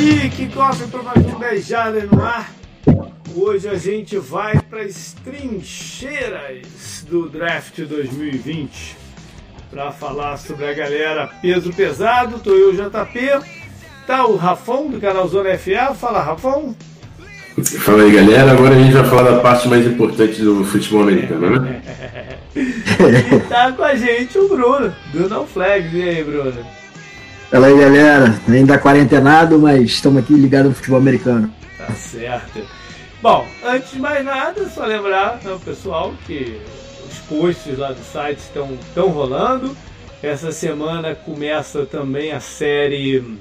Aí, que gosta para mais um Beijada no ar. Hoje a gente vai para as trincheiras do Draft 2020 para falar sobre a galera peso pesado. Tô eu, JP. Tá o Rafão do canal Zona FA. Fala, Rafão. Fala aí, galera. Agora a gente vai falar da parte mais importante do futebol americano, né? e tá com a gente o Bruno, do No Flags. E aí, Bruno? Fala aí, galera. Ainda quarentenado, mas estamos aqui ligados no futebol americano. Tá certo. Bom, antes de mais nada, só lembrar né, pessoal que os posts lá do site estão, estão rolando. Essa semana começa também a série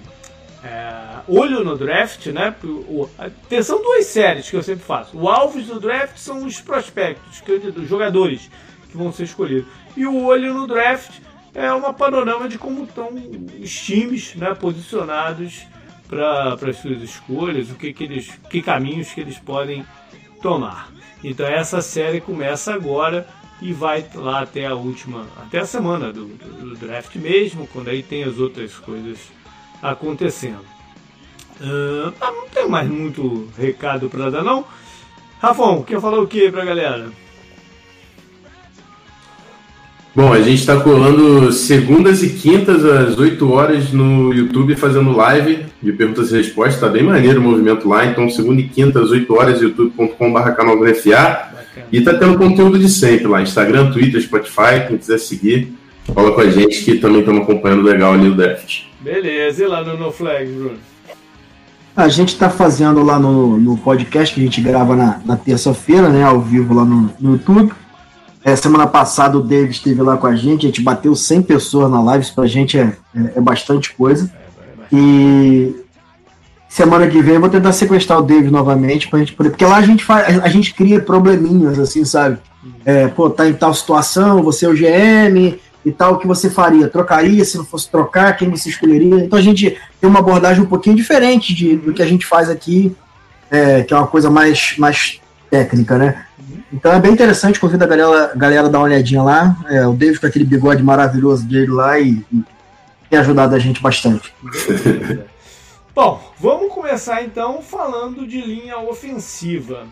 é, Olho no Draft, né? O, a, são duas séries que eu sempre faço. O alvos do draft são os prospectos, que, os jogadores que vão ser escolhidos. E o Olho no Draft é uma panorama de como estão os times né, posicionados para as suas escolhas, o que, que, eles, que caminhos que eles podem tomar. Então essa série começa agora e vai lá até a última, até a semana do, do, do draft mesmo, quando aí tem as outras coisas acontecendo. Uh, não tem mais muito recado para dar não. Rafão, quer falar o que para a galera? Bom, a gente está colando segundas e quintas às 8 horas no YouTube fazendo live de perguntas e respostas. Está bem maneiro o movimento lá. Então, segunda e quinta às 8 horas, youtube.com.br canal do FA. E tá tendo conteúdo de sempre lá: Instagram, Twitter, Spotify. Quem quiser seguir, fala com a gente que também estamos acompanhando legal ali o draft. Beleza, e lá no No Flag, Bruno? A gente está fazendo lá no, no podcast que a gente grava na, na terça-feira, né? Ao vivo lá no, no YouTube. É, semana passada o David esteve lá com a gente, a gente bateu 100 pessoas na live, isso pra gente é, é, é bastante coisa. E semana que vem eu vou tentar sequestrar o David novamente pra gente poder. Porque lá a gente faz, a gente cria probleminhas, assim, sabe? É, pô, tá em tal situação, você é o GM e tal, o que você faria? Trocaria se não fosse trocar, quem você escolheria? Então a gente tem uma abordagem um pouquinho diferente de, do que a gente faz aqui, é, que é uma coisa mais, mais técnica, né? Então é bem interessante, convido a galera, galera a dar uma olhadinha lá. É, o David com aquele bigode maravilhoso dele lá e, e tem ajudado a gente bastante. Bom, vamos começar então falando de linha ofensiva.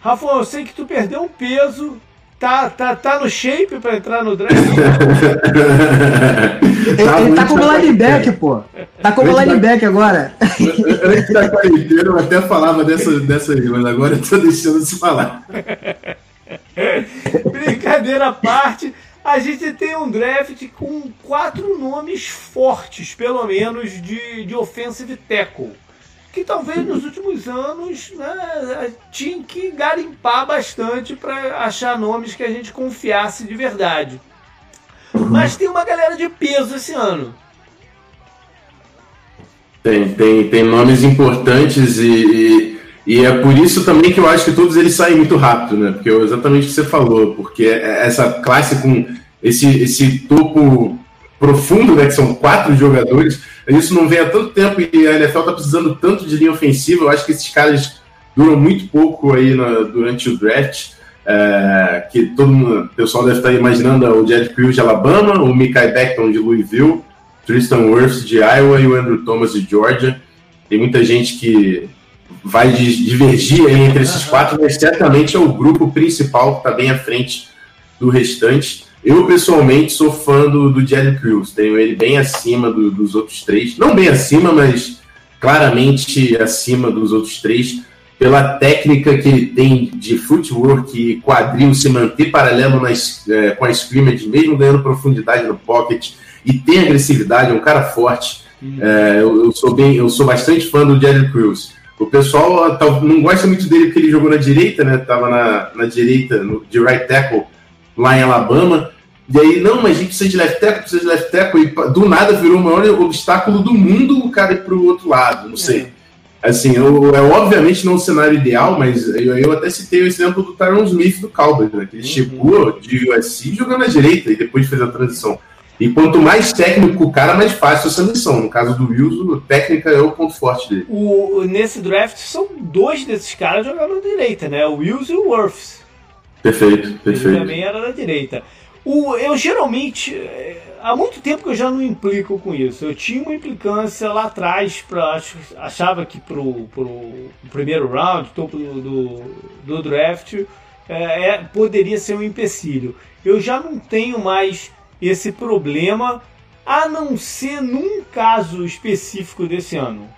Rafa, eu sei que tu perdeu um peso Tá, tá, tá no shape pra entrar no draft? ele, tá ele tá como lineback, pô. Tá como lineback agora. Antes da quarentena eu até falava dessa, dessa aí, mas agora eu tô deixando de falar. Brincadeira à parte, a gente tem um draft com quatro nomes fortes, pelo menos, de, de offensive tackle que talvez nos últimos anos né, tinha que garimpar bastante para achar nomes que a gente confiasse de verdade. Mas tem uma galera de peso esse ano. Tem, tem, tem nomes importantes e, e, e, é por isso também que eu acho que todos eles saem muito rápido, né? Porque é exatamente o que você falou, porque é essa classe com esse, esse topo profundo, né? Que são quatro jogadores isso não vem há tanto tempo e a NFL está precisando tanto de linha ofensiva. Eu acho que esses caras duram muito pouco aí na, durante o draft. É, que todo mundo, o pessoal deve estar imaginando o Jed Crew de Alabama, o Mikai Beckton de Louisville, Tristan Wirfs de Iowa e o Andrew Thomas de Georgia. Tem muita gente que vai divergir entre esses quatro, mas certamente é o grupo principal que está bem à frente do restante. Eu, pessoalmente, sou fã do, do Jerry Crews. Tenho ele bem acima do, dos outros três. Não bem acima, mas claramente acima dos outros três. Pela técnica que ele tem de footwork e quadril, se manter paralelo nas, é, com a scrimmage, mesmo ganhando profundidade no pocket. E tem agressividade, é um cara forte. É, eu, eu, sou bem, eu sou bastante fã do Jerry Crews. O pessoal não gosta muito dele porque ele jogou na direita, né? Tava na, na direita, no, de right tackle lá em Alabama. E aí, não, mas a gente precisa de left tackle, precisa de left tackle, e do nada virou o maior obstáculo do mundo o cara ir pro outro lado, não sei. É. Assim, eu, é obviamente não o cenário ideal, mas eu, eu até citei o exemplo do Tyron Smith do Cowboys, né? Que ele uhum. chegou de USC jogando na direita e depois fez a transição. E quanto mais técnico o cara, mais fácil essa missão. No caso do Wilson, técnica é o ponto forte dele. O, nesse draft são dois desses caras jogando na direita, né? O Wilson e o Worths. Perfeito, perfeito. Ele também era da direita. O, eu geralmente. É, há muito tempo que eu já não implico com isso. Eu tinha uma implicância lá atrás, pra, achava que pro, pro primeiro round, topo do, do, do draft, é, é, poderia ser um empecilho. Eu já não tenho mais esse problema, a não ser num caso específico desse ano.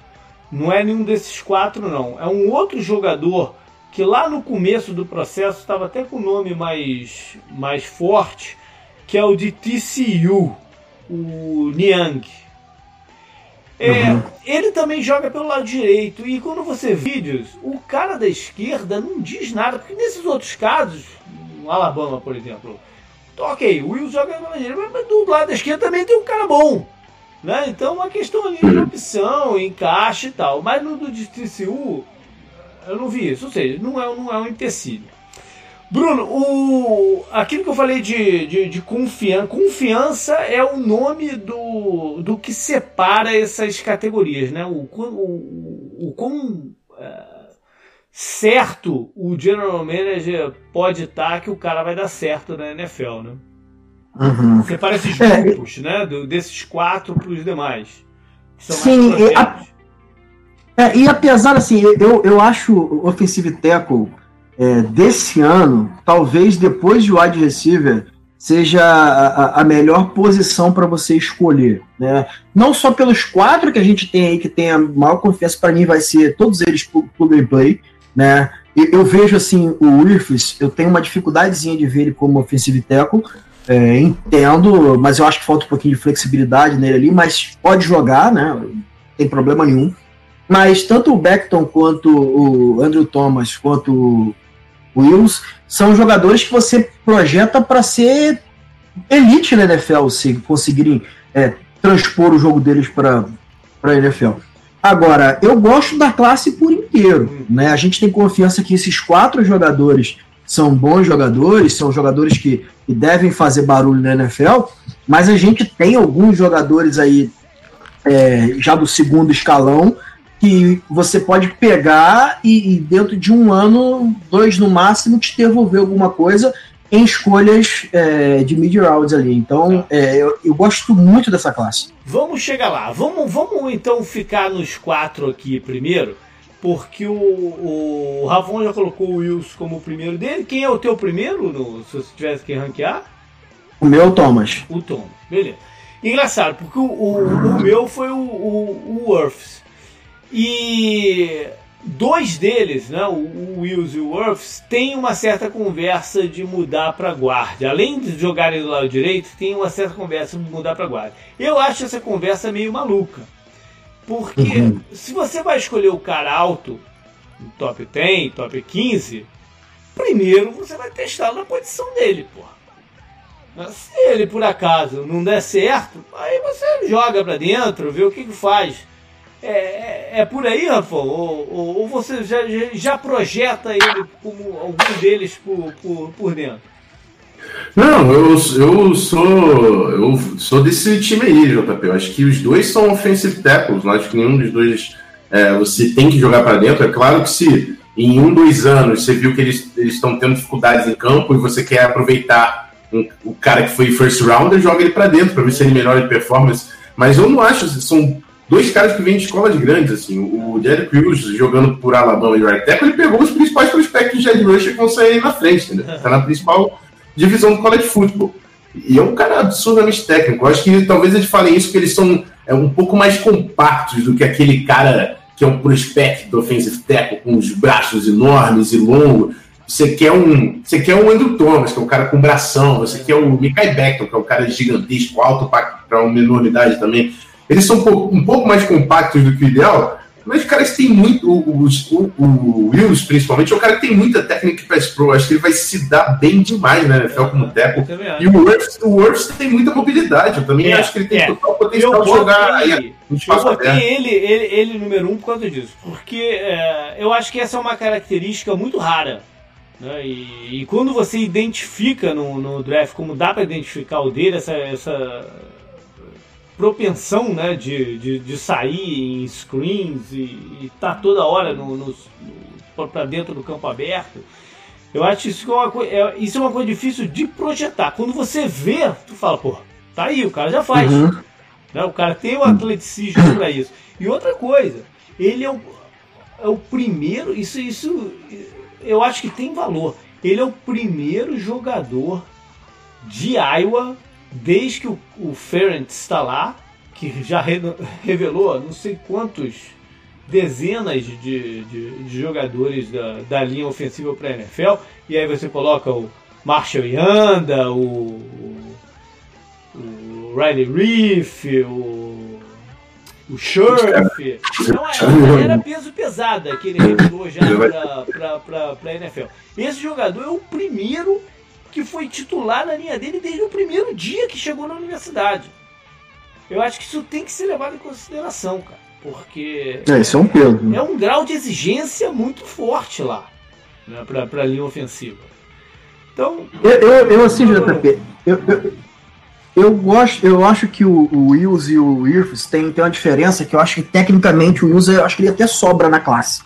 Não é nenhum desses quatro, não. É um outro jogador que lá no começo do processo estava até com o nome mais, mais forte, que é o de TCU, o Niang. É, uhum. Ele também joga pelo lado direito, e quando você vê vídeos, o cara da esquerda não diz nada, porque nesses outros casos, no Alabama, por exemplo, ok, o Will joga pelo lado direito, mas do lado da esquerda também tem um cara bom. Né? Então, é uma questão ali de opção, encaixe e tal. Mas no do TCU, eu não vi isso. Ou seja, não é, não é um empecilho. Bruno, o, aquilo que eu falei de, de, de confiança, confiança é o nome do, do que separa essas categorias, né? O, o, o quão é, certo o general manager pode estar que o cara vai dar certo na NFL, né? Uhum. Separa esses é, grupos, é, né? Do, desses quatro para os demais. Sim, é, e apesar, assim, eu, eu acho o Offensive Tackle é, desse ano, talvez depois de wide receiver, seja a, a melhor posição para você escolher. Né? Não só pelos quatro que a gente tem aí, que tem a maior confiança, para mim vai ser todos eles plug and play. Né? Eu vejo assim, o Wirfs, eu tenho uma dificuldadezinha de ver ele como offensive tackle, é, entendo, mas eu acho que falta um pouquinho de flexibilidade nele ali, mas pode jogar, né? Não tem problema nenhum. Mas tanto o Beckton quanto o Andrew Thomas quanto o Wills são jogadores que você projeta para ser elite na NFL, se conseguirem é, transpor o jogo deles para a NFL. Agora, eu gosto da classe por inteiro. Né? A gente tem confiança que esses quatro jogadores são bons jogadores, são jogadores que, que devem fazer barulho na NFL, mas a gente tem alguns jogadores aí é, já do segundo escalão que você pode pegar e, e, dentro de um ano, dois no máximo, te devolver alguma coisa em escolhas é, de mid rounds ali. Então, é, eu, eu, gosto muito dessa classe. Vamos chegar lá. Vamos, vamos então ficar nos quatro aqui primeiro, porque o, o Ravon já colocou o Wilson como o primeiro dele. Quem é o teu primeiro, no, se você tivesse que ranquear? O meu, Thomas. O Thomas, beleza. Engraçado, porque o, o, o meu foi o, o, o Earths. E dois deles, né, o Wills e o Worths, têm uma certa conversa de mudar para guarda. Além de jogarem do lado direito, tem uma certa conversa de mudar para guarda. Eu acho essa conversa meio maluca. Porque uhum. se você vai escolher o cara alto, top 10, top 15, primeiro você vai testar na posição dele, porra. Se ele por acaso não der certo, aí você joga para dentro, vê o que, que faz. É, é, é, por aí, Rafa? Ou, ou, ou, você já, já projeta ele como algum deles por, por, por dentro? Não, eu, eu sou eu sou desse time aí, JP. Eu acho que os dois são offensive tackles. Não acho que nenhum dos dois é, você tem que jogar para dentro. É claro que se em um, dois anos você viu que eles estão tendo dificuldades em campo e você quer aproveitar um, o cara que foi first rounder, joga ele para dentro para ver se ele melhora de performance. Mas eu não acho, são dois caras que vêm de escolas grandes, assim. O Derek Crews jogando por Alabama e right tackle, ele pegou os principais prospectos de Ed Rusher que vão sair na frente? Tá na principal divisão do college football. E é um cara absurdamente técnico. Eu acho que talvez eles falem isso porque eles são é, um pouco mais compactos do que aquele cara que é um prospect do offensive tackle com os braços enormes e longos. Você quer um, você quer um Andrew Thomas, que é um cara com bração. Você quer o Mikai Beckton, que é um cara gigantesco, alto para uma enormidade também. Eles são um pouco, mais compactos do que o ideal, mas os caras têm muito. O, o, o Wills, principalmente, é um cara que tem muita técnica para pro. Acho que ele vai se dar bem demais na NFL como teco. E o Worth, o tem muita mobilidade. Eu também é, acho que ele tem é. total potencial de jogar aí. Eu botei ele, ele, ele número um por causa disso. Porque é, eu acho que essa é uma característica muito rara. Né? E, e, quando você identifica no, no draft, como dá para identificar o dele, essa, essa propensão né, de, de, de, sair em screens e estar tá toda hora no, no, no para dentro do campo aberto. Eu acho isso, é uma, é, isso é uma coisa difícil de projetar. Quando você vê, tu fala, pô, tá aí, o cara já faz. Uhum. Né? O cara tem o atleticismo para isso. E outra coisa, ele é o, é o primeiro, isso, isso eu acho que tem valor. Ele é o primeiro jogador de Iowa desde que o, o Ferent está lá, que já re, revelou não sei quantos dezenas de, de, de jogadores da, da, linha ofensiva para a NFL, e aí você coloca o Marshall Yanda, o, o, Riley Reef, o, o Scherf. Então era, era peso pesado que ele revelou já para a NFL. Esse jogador é o primeiro que foi titular na linha dele desde o primeiro dia que chegou na universidade. Eu acho que isso tem que ser levado em consideração, cara. Porque. É, isso é um peso. É um grau de exigência muito forte lá, né, para a linha ofensiva. Então. Eu, eu, eu assim, JP, eu, eu, eu, gosto, eu acho que o, o Wills e o Irfs tem, tem uma diferença que eu acho que tecnicamente o Wills, eu acho que ele até sobra na classe.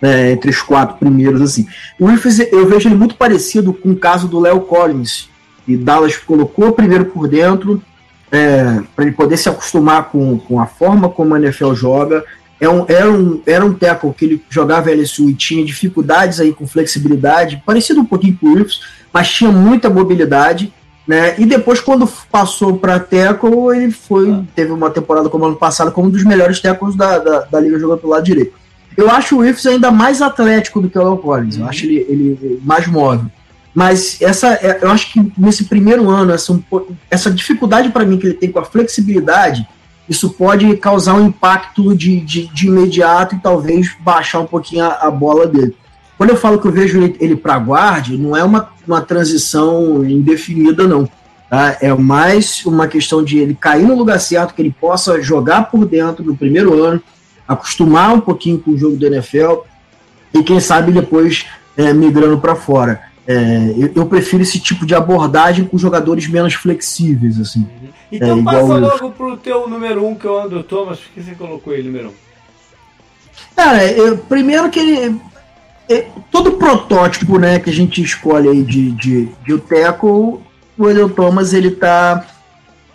Né, entre os quatro primeiros, assim. O Irfs, eu vejo ele muito parecido com o caso do Léo Collins, e Dallas colocou primeiro por dentro, é, para ele poder se acostumar com, com a forma como a NFL joga. É um, era, um, era um tackle que ele jogava LSU e tinha dificuldades aí com flexibilidade, parecido um pouquinho com o Wilfs, mas tinha muita mobilidade. Né? E depois, quando passou para tackle, ele foi, teve uma temporada como ano passado como um dos melhores tackles da, da, da liga jogando pelo lado direito. Eu acho o Wilfs ainda mais atlético do que o Léo Collins. Eu uhum. acho ele, ele mais móvel. Mas essa, é, eu acho que nesse primeiro ano, essa, essa dificuldade para mim que ele tem com a flexibilidade, isso pode causar um impacto de, de, de imediato e talvez baixar um pouquinho a, a, bola dele. Quando eu falo que eu vejo ele, ele para guarde, não é uma, uma transição indefinida, não. Tá? É mais uma questão de ele cair no lugar certo, que ele possa jogar por dentro no primeiro ano, acostumar um pouquinho com o jogo do NFL e quem sabe depois é, migrando para fora. É, eu, eu, prefiro esse tipo de abordagem com jogadores menos flexíveis, assim. Então é, passa logo pro teu número um, que é o Andrew Thomas, por que você colocou ele número um? Cara, eu, primeiro que ele. É, todo protótipo né, que a gente escolhe aí de, de, de o Teco, o Andrew Thomas ele tá.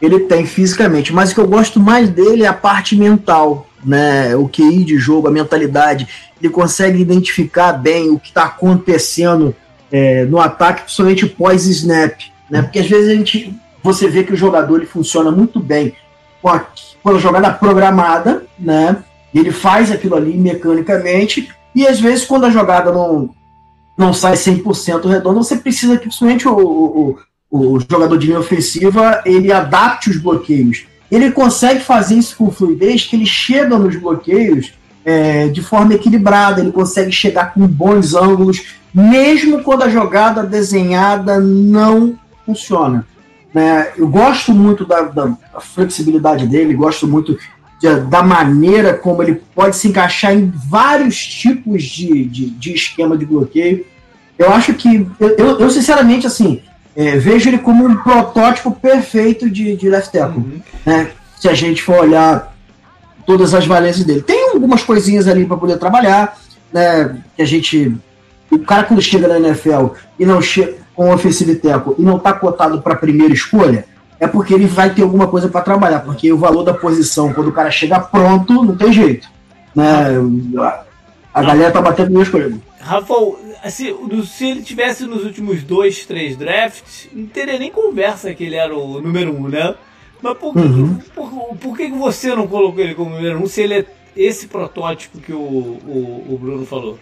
Ele tem fisicamente, mas o que eu gosto mais dele é a parte mental, né? O QI de jogo, a mentalidade. Ele consegue identificar bem o que está acontecendo é, no ataque, principalmente pós-snap, né? Porque às vezes a gente, você vê que o jogador ele funciona muito bem com a, com a jogada programada, né? Ele faz aquilo ali mecanicamente, e às vezes quando a jogada não, não sai 100% redonda, você precisa que principalmente o, o, o jogador de linha ofensiva ele adapte os bloqueios. Ele consegue fazer isso com fluidez, que ele chega nos bloqueios é, de forma equilibrada, ele consegue chegar com bons ângulos, mesmo quando a jogada desenhada não funciona. Né? Eu gosto muito da, da flexibilidade dele, gosto muito de, da maneira como ele pode se encaixar em vários tipos de, de, de esquema de bloqueio. Eu acho que, eu, eu sinceramente, assim, é, vejo ele como um protótipo perfeito de, de left tackle. Uhum. Né? Se a gente for olhar todas as valências dele. Tem algumas coisinhas ali para poder trabalhar, né? Que a gente o cara quando chega na NFL e não chega com ofensivo teco e não está cotado para primeira escolha, é porque ele vai ter alguma coisa para trabalhar, porque o valor da posição, quando o cara chega pronto, não tem jeito. Né? A galera tá batendo minha escolha. Rafa, assim, se ele tivesse nos últimos dois, três drafts, não teria nem conversa que ele era o número um, né? Mas por, uhum. por, por, por, que você não colocou ele como número um se ele é esse protótipo que o, o, o Bruno falou?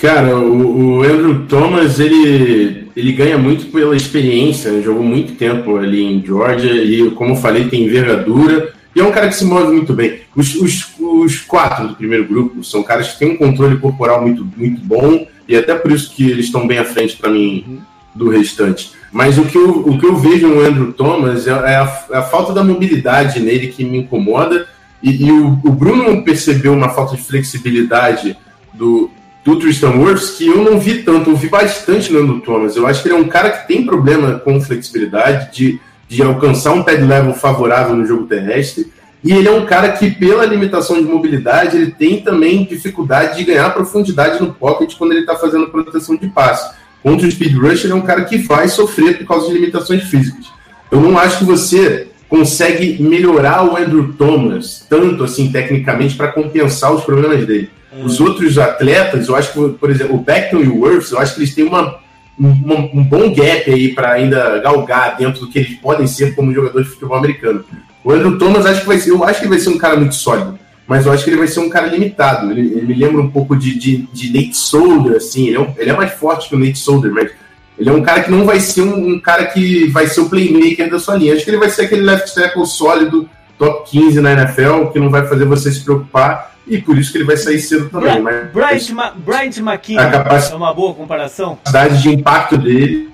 Cara, o, o, Andrew Thomas, ele, ele ganha muito pela experiência, né? jogou muito tempo ali em Georgia e, como eu falei, tem envergadura e é um cara que se move muito bem. Os, os, os quatro do primeiro grupo são caras que têm um controle corporal muito, muito bom e até por isso que eles estão bem à frente para mim do restante. Mas o que eu, o que eu vejo no Andrew Thomas é, é a, é a falta da mobilidade nele que me incomoda e, e o, o Bruno percebeu uma falta de flexibilidade do, do Tristan Wirfs que eu não vi tanto, eu vi bastante no Andrew Thomas. Eu acho que ele é um cara que tem problema com flexibilidade, de, de alcançar um pad level favorável no jogo terrestre. E ele é um cara que, pela limitação de mobilidade, ele tem também dificuldade de ganhar profundidade no pocket quando ele está fazendo proteção de passe. Contra o speed rush, ele é um cara que vai sofrer por causa de limitações físicas. Eu não acho que você consegue melhorar o Andrew Thomas tanto assim tecnicamente para compensar os problemas dele. Uhum. Os outros atletas, eu acho que, por exemplo, o Beckton e o Worth, eu acho que eles têm uma, uma um bom gap aí para ainda galgar dentro do que eles podem ser como jogadores de futebol americano. O Andrew Thomas, acho que vai ser, eu acho que ele vai ser um cara muito sólido, mas eu acho que ele vai ser um cara limitado. Ele, ele me lembra um pouco de, de, de Nate Solder, assim, ele é, um, ele é, mais forte que o Nate Solder, mas ele é um cara que não vai ser um, um, cara que vai ser o playmaker da sua linha. Acho que ele vai ser aquele left tackle sólido, top 15 na NFL, que não vai fazer você se preocupar, e por isso que ele vai sair cedo também. Bra mas, Bryant, Ma Bryant McKinney é uma boa comparação? A capacidade de impacto dele.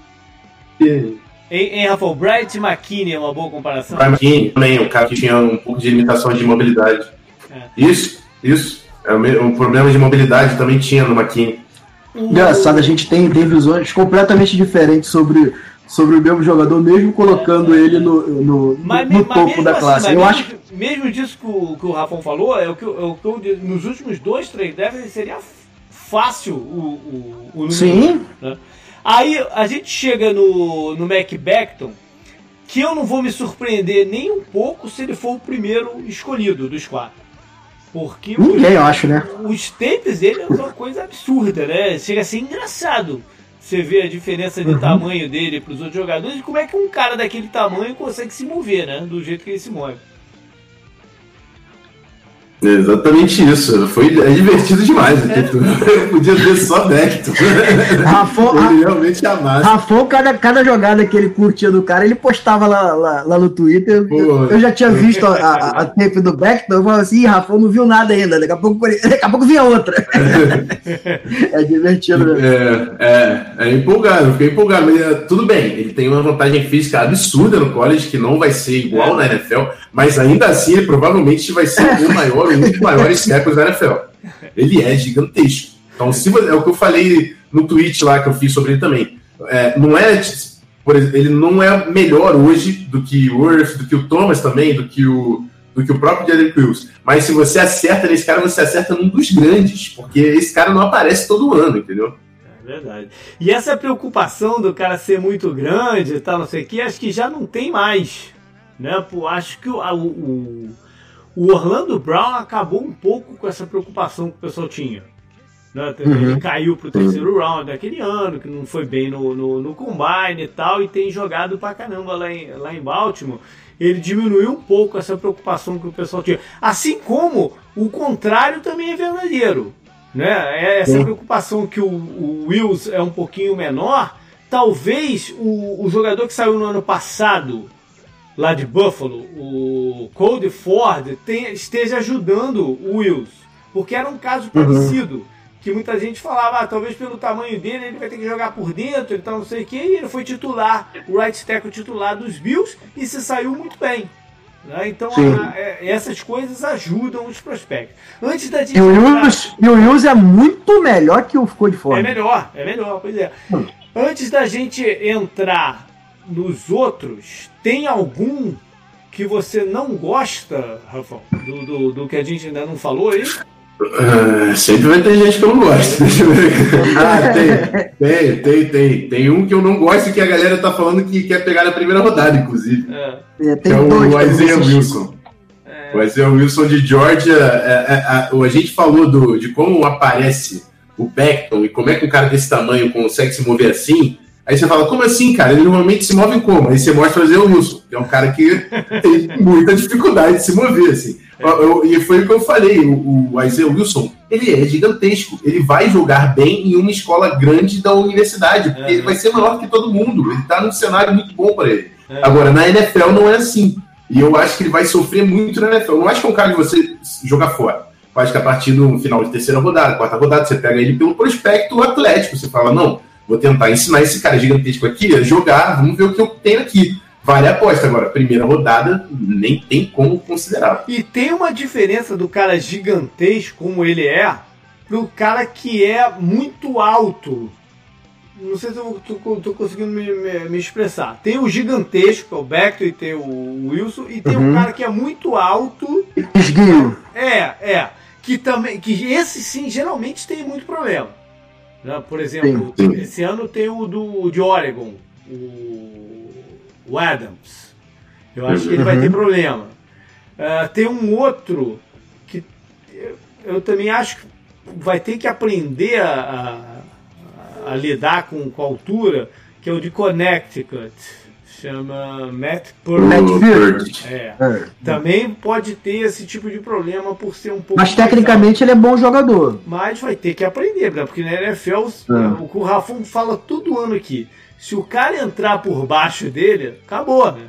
Hein, hein Rafael? Bright McKinney é uma boa comparação? Bright McKinney também, um cara que tinha um pouco de limitação de mobilidade. É. Isso, isso. É o, problema de mobilidade também tinha no McKinney. Engraçado, a gente tem, tem visões completamente diferentes sobre, sobre o mesmo jogador, mesmo colocando é, ele no, no, mas, no mas topo da assim, classe. Eu mesmo, acho que... mesmo disso que o, que o Rafão falou, é o que, é o que eu, nos últimos dois, três décadas seria fácil o, o, o número. Sim. Né? Aí a gente chega no, no Mac Beckton, que eu não vou me surpreender nem um pouco se ele for o primeiro escolhido dos quatro. Porque Ninguém, eu acho, né? Os tapes dele é uma coisa absurda, né? Chega a ser engraçado. Você vê a diferença de uhum. tamanho dele para os outros jogadores e como é que um cara daquele tamanho consegue se mover, né? Do jeito que ele se move. Exatamente isso. Foi, é divertido demais. É. Eu podia ver só Necto. Rafon, ele realmente amava. Rafon, cada, cada jogada que ele curtia do cara, ele postava lá, lá, lá no Twitter. Eu, eu, já tinha visto a, a, a tape do Beckton, eu falava assim, Rafon não viu nada ainda, daqui a pouco, daqui a pouco vinha outra. é divertido. É, é, é empolgado, fiquei empolgado. Mas é, tudo bem, ele tem uma vantagem física absurda no college, que não vai ser igual na NFL, mas ainda assim ele provavelmente vai ser o maior um dos maiores tackles da NFL. Ele é gigantesco. Então, se é o que eu falei no tweet lá que eu fiz sobre ele também. É, não é, por exemplo, ele não é melhor hoje do que o Worth, do que o Thomas também, do que o, do que o próprio Jalen Wills. Mas se você acerta nesse cara, você acerta num dos grandes, porque esse cara não aparece todo ano, entendeu? É verdade. E essa preocupação do cara ser muito grande e tal, não sei o que, acho que já não tem mais. Né? Pô, acho que o, o o Orlando Brown acabou um pouco com essa preocupação que o pessoal tinha. Né? Ele uhum. caiu para o terceiro uhum. round daquele ano, que não foi bem no, no, no, combine e tal, e tem jogado pra caramba lá em, lá em Baltimore. Ele diminuiu um pouco essa preocupação que o pessoal tinha. Assim como o contrário também é verdadeiro. Né? É essa preocupação que o, o Wills é um pouquinho menor, talvez o, o jogador que saiu no ano passado lá de Buffalo, o Cody Ford, tem, esteja ajudando o Wills. Porque era um caso uhum. parecido. Que muita gente falava, ah, talvez pelo tamanho dele ele vai ter que jogar por dentro, então não sei o que. E ele foi titular, o right tackle titular dos Bills e se saiu muito bem. Né? Então a, a, é, essas coisas ajudam os prospectos. Antes da gente. E o, Wills, e o Wills é muito melhor que o Cody Ford. É melhor, é melhor, pois é. Hum. Antes da gente entrar nos outros, tem algum que você não gosta, Rafael, do, do, do, que a gente ainda não falou aí? Uh, sempre vai ter gente que eu não gosto. ah, tem, tem, tem, tem. Tem um que eu não gosto e que a galera tá falando que quer pegar na primeira rodada, inclusive. É, é tem é o Isaiah Wilson. É. O Isaiah Wilson de Georgia. É, é, a, a, gente falou do, de como aparece o Beckton e como é que um cara desse tamanho consegue se mover assim. Aí você fala, como assim, cara? Ele normalmente se move como? Aí você mostra o Wilson, que é um cara que tem muita dificuldade de se mover, assim. Eu, e foi o que eu falei, o, o Isaiah Wilson, ele é gigantesco. Ele vai jogar bem em uma escola grande da universidade, porque é. ele vai ser maior que todo mundo. Ele tá num cenário muito bom para ele. É. Agora, na NFL não é assim. E eu acho que ele vai sofrer muito na NFL. Eu não acho que é um cara de você jogar fora. Eu acho que a partir do final de terceira rodada, quarta rodada, você pega ele pelo prospecto atlético. Você fala, não, Vou tentar ensinar esse cara gigantesco aqui a jogar, vamos ver o que eu tenho aqui. Vale a aposta. Agora, primeira rodada, nem tem como considerar. E tem uma diferença do cara gigantesco como ele é, pro cara que é muito alto não sei se eu tô, tô conseguindo me, me, me, expressar. Tem o gigantesco, o Beckton, e tem o Wilson, e tem uhum. um cara que é muito alto. Esguio. É, é. Que também. Que esse sim geralmente tem muito problema. Por exemplo, sim, sim. esse ano tem o do de Oregon, o, o Adams. Eu acho que ele vai ter uhum. problema. Uh, tem um outro que eu, eu, também acho que vai ter que aprender a, a, a lidar com, com a altura, que é o de Connecticut chama Matt Purdy. É. é. Também pode ter esse tipo de problema por ser um pouco. Mas tecnicamente ele é bom jogador. Mas vai ter que aprender, né? porque na NFL, é. o que o Rafão fala todo ano aqui. Se o cara entrar por baixo dele, acabou, né?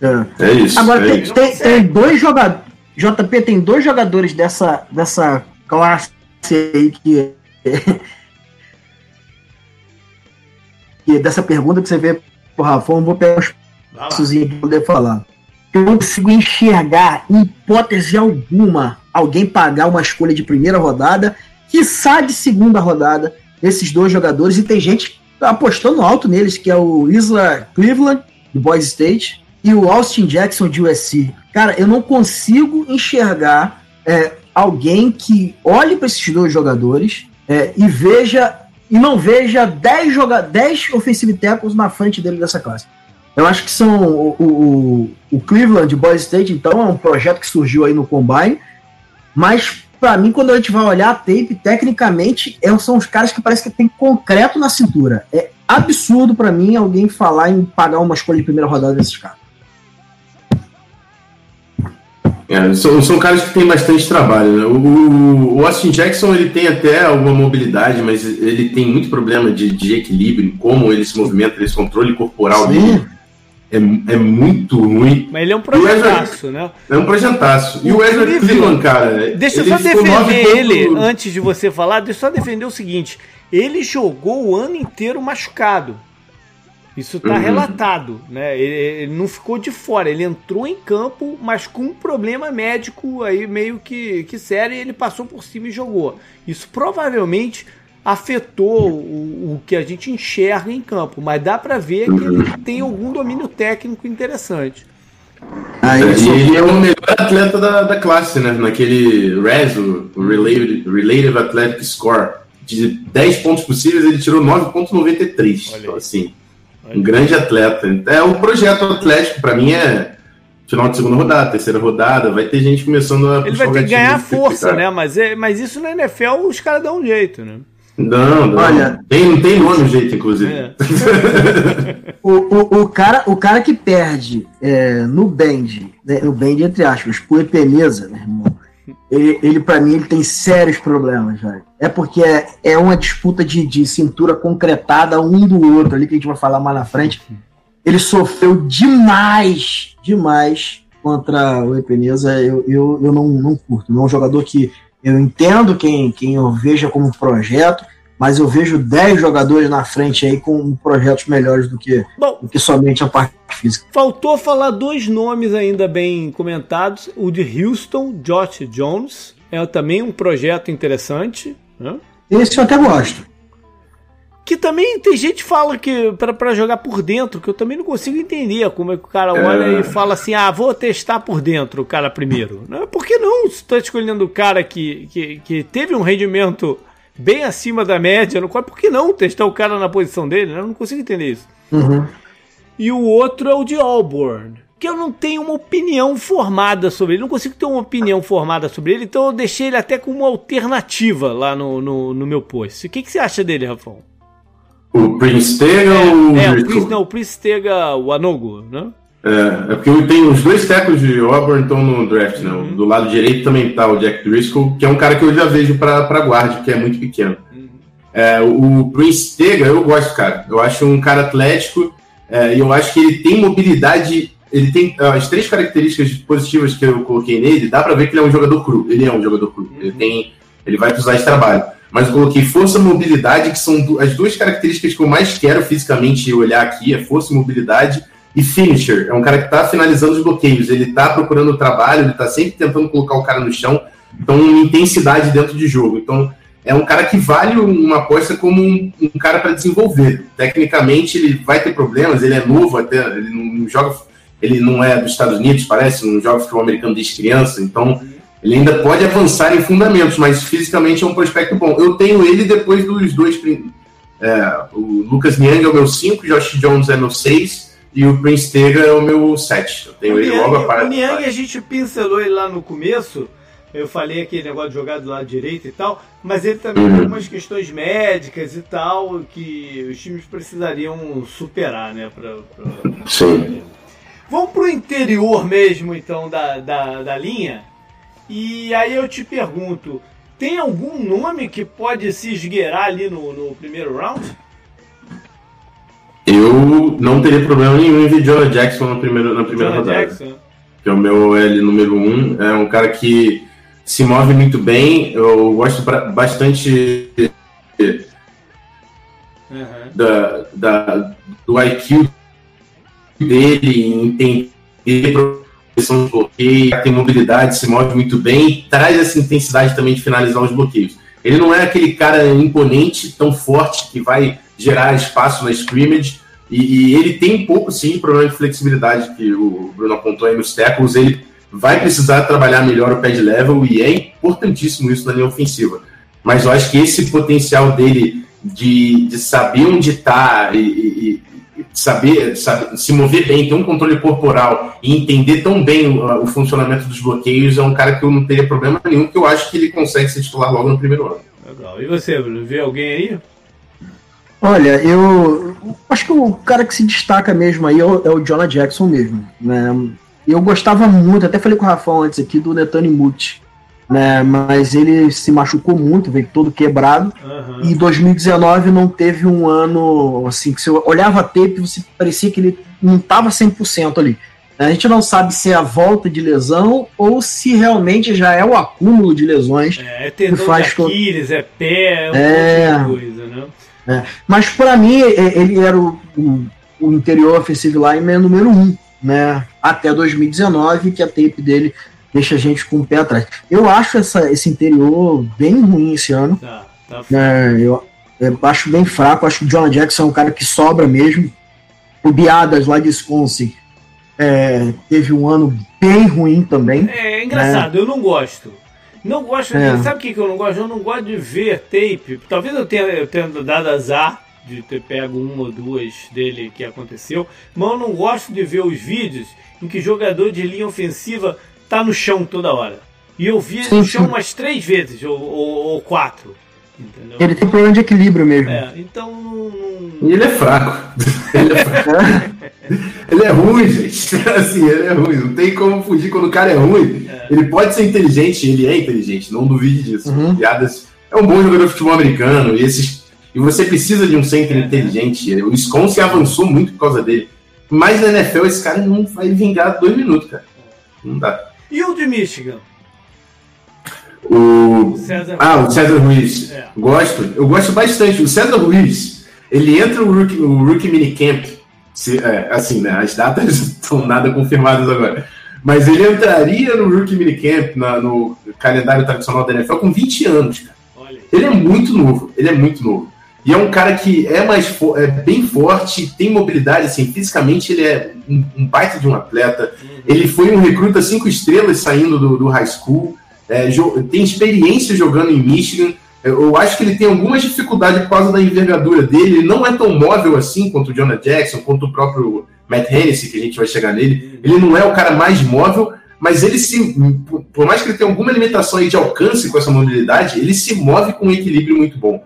É, é isso. Agora é tem, isso. Tem, tem, dois jogadores. JP tem dois jogadores dessa, dessa classe aí que. que dessa pergunta que você vê pro Rafão, vou pegar os passos para poder falar. Eu não consigo enxergar, em hipótese alguma, alguém pagar uma escolha de primeira rodada, quiçá de segunda rodada, desses dois jogadores, e tem gente apostando alto neles, que é o Isla Cleveland, do Boys State, e o Austin Jackson de USC. Cara, eu não consigo enxergar é, alguém que olhe para esses dois jogadores é, e veja e não veja 10 joga 10 offensive tackles na frente dele dessa classe. Eu acho que são o, o, o Cleveland Boys State, então, é um projeto que surgiu aí no Combine, mas para mim, quando a gente vai olhar a tape, tecnicamente, é, são os caras que parece que tem concreto na cintura. É absurdo para mim alguém falar em pagar uma escolha de primeira rodada desses caras. É, são, são caras que têm bastante trabalho. Né? O, o, Austin Jackson ele tem até alguma mobilidade, mas ele tem muito problema de, de equilíbrio, como ele se movimenta, esse controle corporal Sim. dele é, é muito ruim. Mas ele é um projetaço, né? É um projetaço. E o Wesley Cleveland, cara. Deixa eu só defender ele, antes de você falar, deixa eu só defender o seguinte: ele jogou o ano inteiro machucado. Isso está uhum. relatado, né? Ele, ele, não ficou de fora, ele entrou em campo, mas com um problema médico aí meio que, que sério, e ele passou por cima e jogou. Isso provavelmente afetou o, o que a gente enxerga em campo, mas dá para ver que ele tem algum domínio técnico interessante. Ah, e ele é o melhor atleta da, da classe, né? Naquele RES, o Relative, Relative Athletic Score, de 10 pontos possíveis, ele tirou 9,93. Então, assim, um grande atleta. É um projeto atlético, para mim é final de segunda rodada, terceira rodada, vai ter gente começando a. Ele vai ter que ganhar força, né? Mas, é, mas isso na NFL os caras dão um jeito, né? Não, não. Olha, tem, não tem nome jeito, inclusive. É. o, o, o, cara, o cara que perde é, no Bend, né, no Bend entre aspas, por Epeneza, meu irmão, ele, ele para mim, ele tem sérios problemas, velho. É porque é, é uma disputa de, de cintura concretada um do outro ali, que a gente vai falar mais na frente. Ele sofreu demais, demais contra o Epeneza. Eu, eu, eu não, não curto. Não é um jogador que eu entendo quem, quem eu veja como projeto, mas eu vejo 10 jogadores na frente aí com projetos melhores do que, Bom, do que somente a parte física. Faltou falar dois nomes ainda bem comentados: o de Houston, Josh Jones, é também um projeto interessante. Né? Esse eu até gosto. Que também tem gente que fala que para jogar por dentro, que eu também não consigo entender como é que o cara olha é. e fala assim: ah, vou testar por dentro o cara primeiro. Né? Por que não? Se tá escolhendo o cara que, que, que teve um rendimento bem acima da média no qual, por que não testar o cara na posição dele? Né? Eu não consigo entender isso. Uhum. E o outro é o de Auburn que eu não tenho uma opinião formada sobre ele. Não consigo ter uma opinião formada sobre ele, então eu deixei ele até como uma alternativa lá no, no, no meu post. O que, que você acha dele, Rafão? O Prince Tega é, ou é, o Prince, não, o Prince Tega, o Anogo, né? É, é porque eu tenho os dois tecos de Auburn estão no draft, né? Uhum. Do lado direito também tá o Jack Driscoll, que é um cara que eu já vejo para guarda, que é muito pequeno. Uhum. É, o Prince Tega, eu gosto, cara. Eu acho um cara atlético é, e eu acho que ele tem mobilidade. Ele tem as três características positivas que eu coloquei nele. Dá para ver que ele é um jogador cru. Ele é um jogador cru. Uhum. Ele tem, ele vai precisar de trabalho mas eu coloquei força e mobilidade, que são as duas características que eu mais quero fisicamente olhar aqui, é força e mobilidade, e finisher, é um cara que está finalizando os bloqueios, ele está procurando trabalho, ele está sempre tentando colocar o cara no chão, então intensidade dentro de jogo. Então, é um cara que vale uma aposta como um, um cara para desenvolver. Tecnicamente, ele vai ter problemas, ele é novo até, ele não joga, ele não é dos Estados Unidos, parece, não joga futebol americano desde criança, então ele ainda pode avançar em fundamentos, mas fisicamente é um prospecto bom. Eu tenho ele depois dos dois. É, o Lucas Niang é o meu 5, Josh Jones é meu 6 e o Prince Tega é o meu 7. Eu tenho o ele Niang, logo a. O Niang a gente pincelou ele lá no começo eu falei aquele negócio de jogar do lado direito e tal, mas ele também tem Uhum. algumas questões médicas e tal que os times precisariam superar, né? Pra, pra- Sim. Vamos pro interior mesmo, então, da, da, da linha. E aí eu te pergunto, tem algum nome que pode se esgueirar ali no, no primeiro round? Eu não teria problema nenhum em ver Jonah Jackson na primeira, na primeira Jonah rodada. Jackson? que é o meu L número um. É um cara que se move muito bem. Eu gosto bastante Uhum. da, da- do IQ dele em entender proteção de bloqueio, tem mobilidade, se move muito bem e traz essa intensidade também de finalizar os bloqueios. Ele não é aquele cara imponente, tão forte, que vai gerar espaço na scrimmage, e, e ele tem um pouco, sim, problema de flexibilidade que o Bruno apontou aí nos tackles, ele vai precisar trabalhar melhor o pad level, e é importantíssimo isso na linha ofensiva. Mas eu acho que esse potencial dele de, de saber onde está e, e- e saber, saber se mover bem, ter um controle corporal e entender tão bem o, o funcionamento dos bloqueios, é um cara que eu não teria problema nenhum, que eu acho que ele consegue ser titular logo no primeiro ano. Legal. E você, Bruno? Vê alguém aí? Olha, eu acho que o cara que se destaca mesmo aí é o, é o Jonah Jackson mesmo, né? Eu gostava muito, até falei com o Rafão antes aqui, do Netani Muti, né? Mas ele se machucou muito, veio todo quebrado. Aham. E 2019 não teve um ano assim que você olhava a tape você parecia que ele não estava 100% ali. A gente não sabe se é a volta de lesão ou se realmente já é o acúmulo de lesões. É, é tendão de faz co- Aquiles, é pé, é um É. monte de coisa, né? Mas para mim é- ele era o, o, o interior offensive lineman número um, né? Até 2019 que a tape dele deixa a gente com o pé atrás. Eu acho essa, esse interior bem ruim esse ano. Tá, tá. né, eu, eu acho bem fraco, acho que o John Jackson é um cara que sobra mesmo. O Biadas lá de Wisconsin é, teve um ano bem ruim também. É, engraçado, eu não gosto. Não gosto É. Sabe o que, que eu não gosto? Eu não gosto de ver tape. Talvez eu tenha, eu tenha dado azar de ter pego uma ou duas dele que aconteceu, mas eu não gosto de ver os vídeos em que jogador de linha ofensiva tá no chão toda hora. E eu vi Sim, no chão sim. umas três vezes, ou, ou- ou quatro. Entendeu? Ele tem problema de equilíbrio mesmo. É, então não. E ele é fraco. ele, é fraco. ele é ruim, gente. Assim, ele é ruim. Não tem como fugir quando o cara é ruim. Ele pode ser inteligente, ele é inteligente, não duvide disso. Uhum. Piadas. É um bom jogador de futebol americano. E, esses, e você precisa de um center Uhum. inteligente. O Wisconsin avançou muito por causa dele. Mas na NFL esse cara não vai vingar dois minutos, cara. Não dá. E o de Michigan? O César. Ah, o César Ruiz. É. Gosto. Eu gosto bastante. O César Ruiz, ele entra no Rookie, no rookie Minicamp. Se, é, assim, né? As datas estão nada confirmadas agora. Mas ele entraria no Rookie Minicamp, na, no calendário tradicional da NFL, com 20 anos, cara. Ele é muito novo. Ele é muito novo. E é um cara que é mais é bem forte, tem mobilidade, assim, fisicamente ele é um, um baita de um atleta. Ele foi um recruta cinco estrelas saindo do, do high school, é, tem experiência jogando em Michigan. Eu, eu acho que ele tem algumas dificuldades por causa da envergadura dele. Ele não é tão móvel assim quanto o Jonah Jackson, quanto o próprio Matt Hennessy, que a gente vai chegar nele. Ele não é o cara mais móvel, mas ele se. Por, mais que ele tenha alguma limitação aí de alcance com essa mobilidade, ele se move com um equilíbrio muito bom.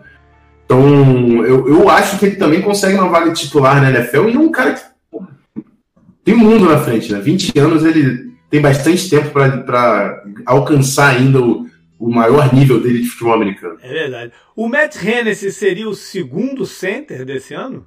Então, eu, eu acho que ele também consegue uma vaga titular na NFL e é um cara que pô, tem mundo na frente, né? 20 anos ele tem bastante tempo para alcançar ainda o, o maior nível dele de futebol americano. É verdade. O Matt Hennessy seria o segundo center desse ano?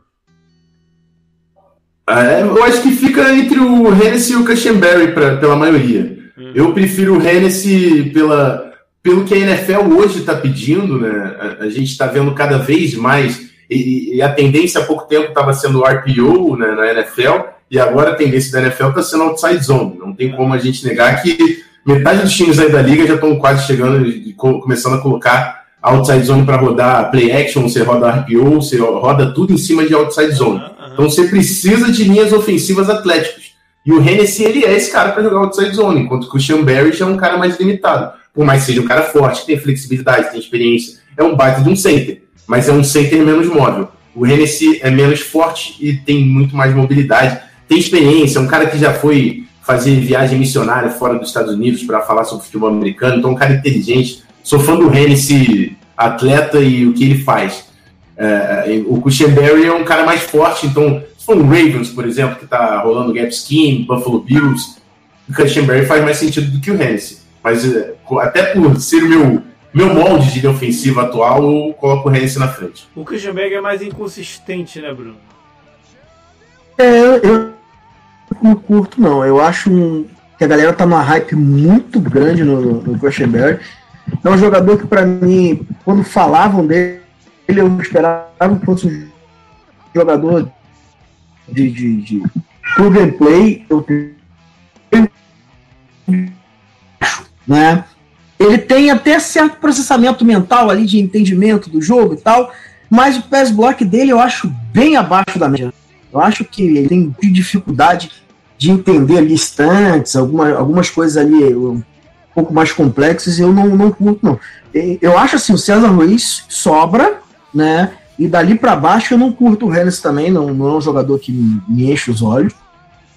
É, eu acho que fica entre o Hennessy e o Cushenberry pela maioria. Uhum. Eu prefiro o Hennessy pela, pelo que a NFL hoje está pedindo, né? A, a gente está vendo cada vez mais, e, e a tendência há pouco tempo estava sendo RPO né, na NFL, e agora a tendência da NFL está sendo outside zone. Não tem como a gente negar que metade dos times aí da liga já estão quase chegando e co- começando a colocar outside zone para rodar play action, você roda RPO, você roda tudo em cima de outside zone. Uhum, uhum. Então você precisa de linhas ofensivas atléticas. E o Hennessy, ele é esse cara para jogar outside zone, enquanto que o Sean Barry é um cara mais limitado. Por mais que seja um cara forte, que tem flexibilidade, tem experiência, é um baita de um center, mas é um center menos móvel. O Hennessy é menos forte e tem muito mais mobilidade, tem experiência, é um cara que já foi fazer viagem missionária fora dos Estados Unidos para falar sobre futebol americano, então é um cara inteligente. Sou fã do Hennessy, atleta e o que ele faz. É, é o Cushenberry é um cara mais forte, então se for um Ravens, por exemplo, que está rolando gap scheme, Buffalo Bills, o Cushenberry faz mais sentido do que o Hennessy. Mas é, até por ser o meu, meu molde de linha ofensiva atual, eu coloco o Hennessy na frente. O Cushenberry é mais inconsistente, né, Bruno? É, eu não curto, não. Eu acho um, que a galera tá numa hype muito grande no, no Cushenberry. É um jogador que, para mim, quando falavam dele, eu esperava que fosse um jogador de, de, de plug and play. Eu né? Ele tem até certo processamento mental ali de entendimento do jogo e tal, mas o pass block dele eu acho bem abaixo da média. Eu acho que ele tem dificuldade de entender ali instantes, alguma, algumas coisas ali um pouco mais complexas, eu não, não curto, não. Eu acho assim, o César Ruiz sobra, né? E dali para baixo eu não curto o Rennes também, não, não é um jogador que me, me enche os olhos.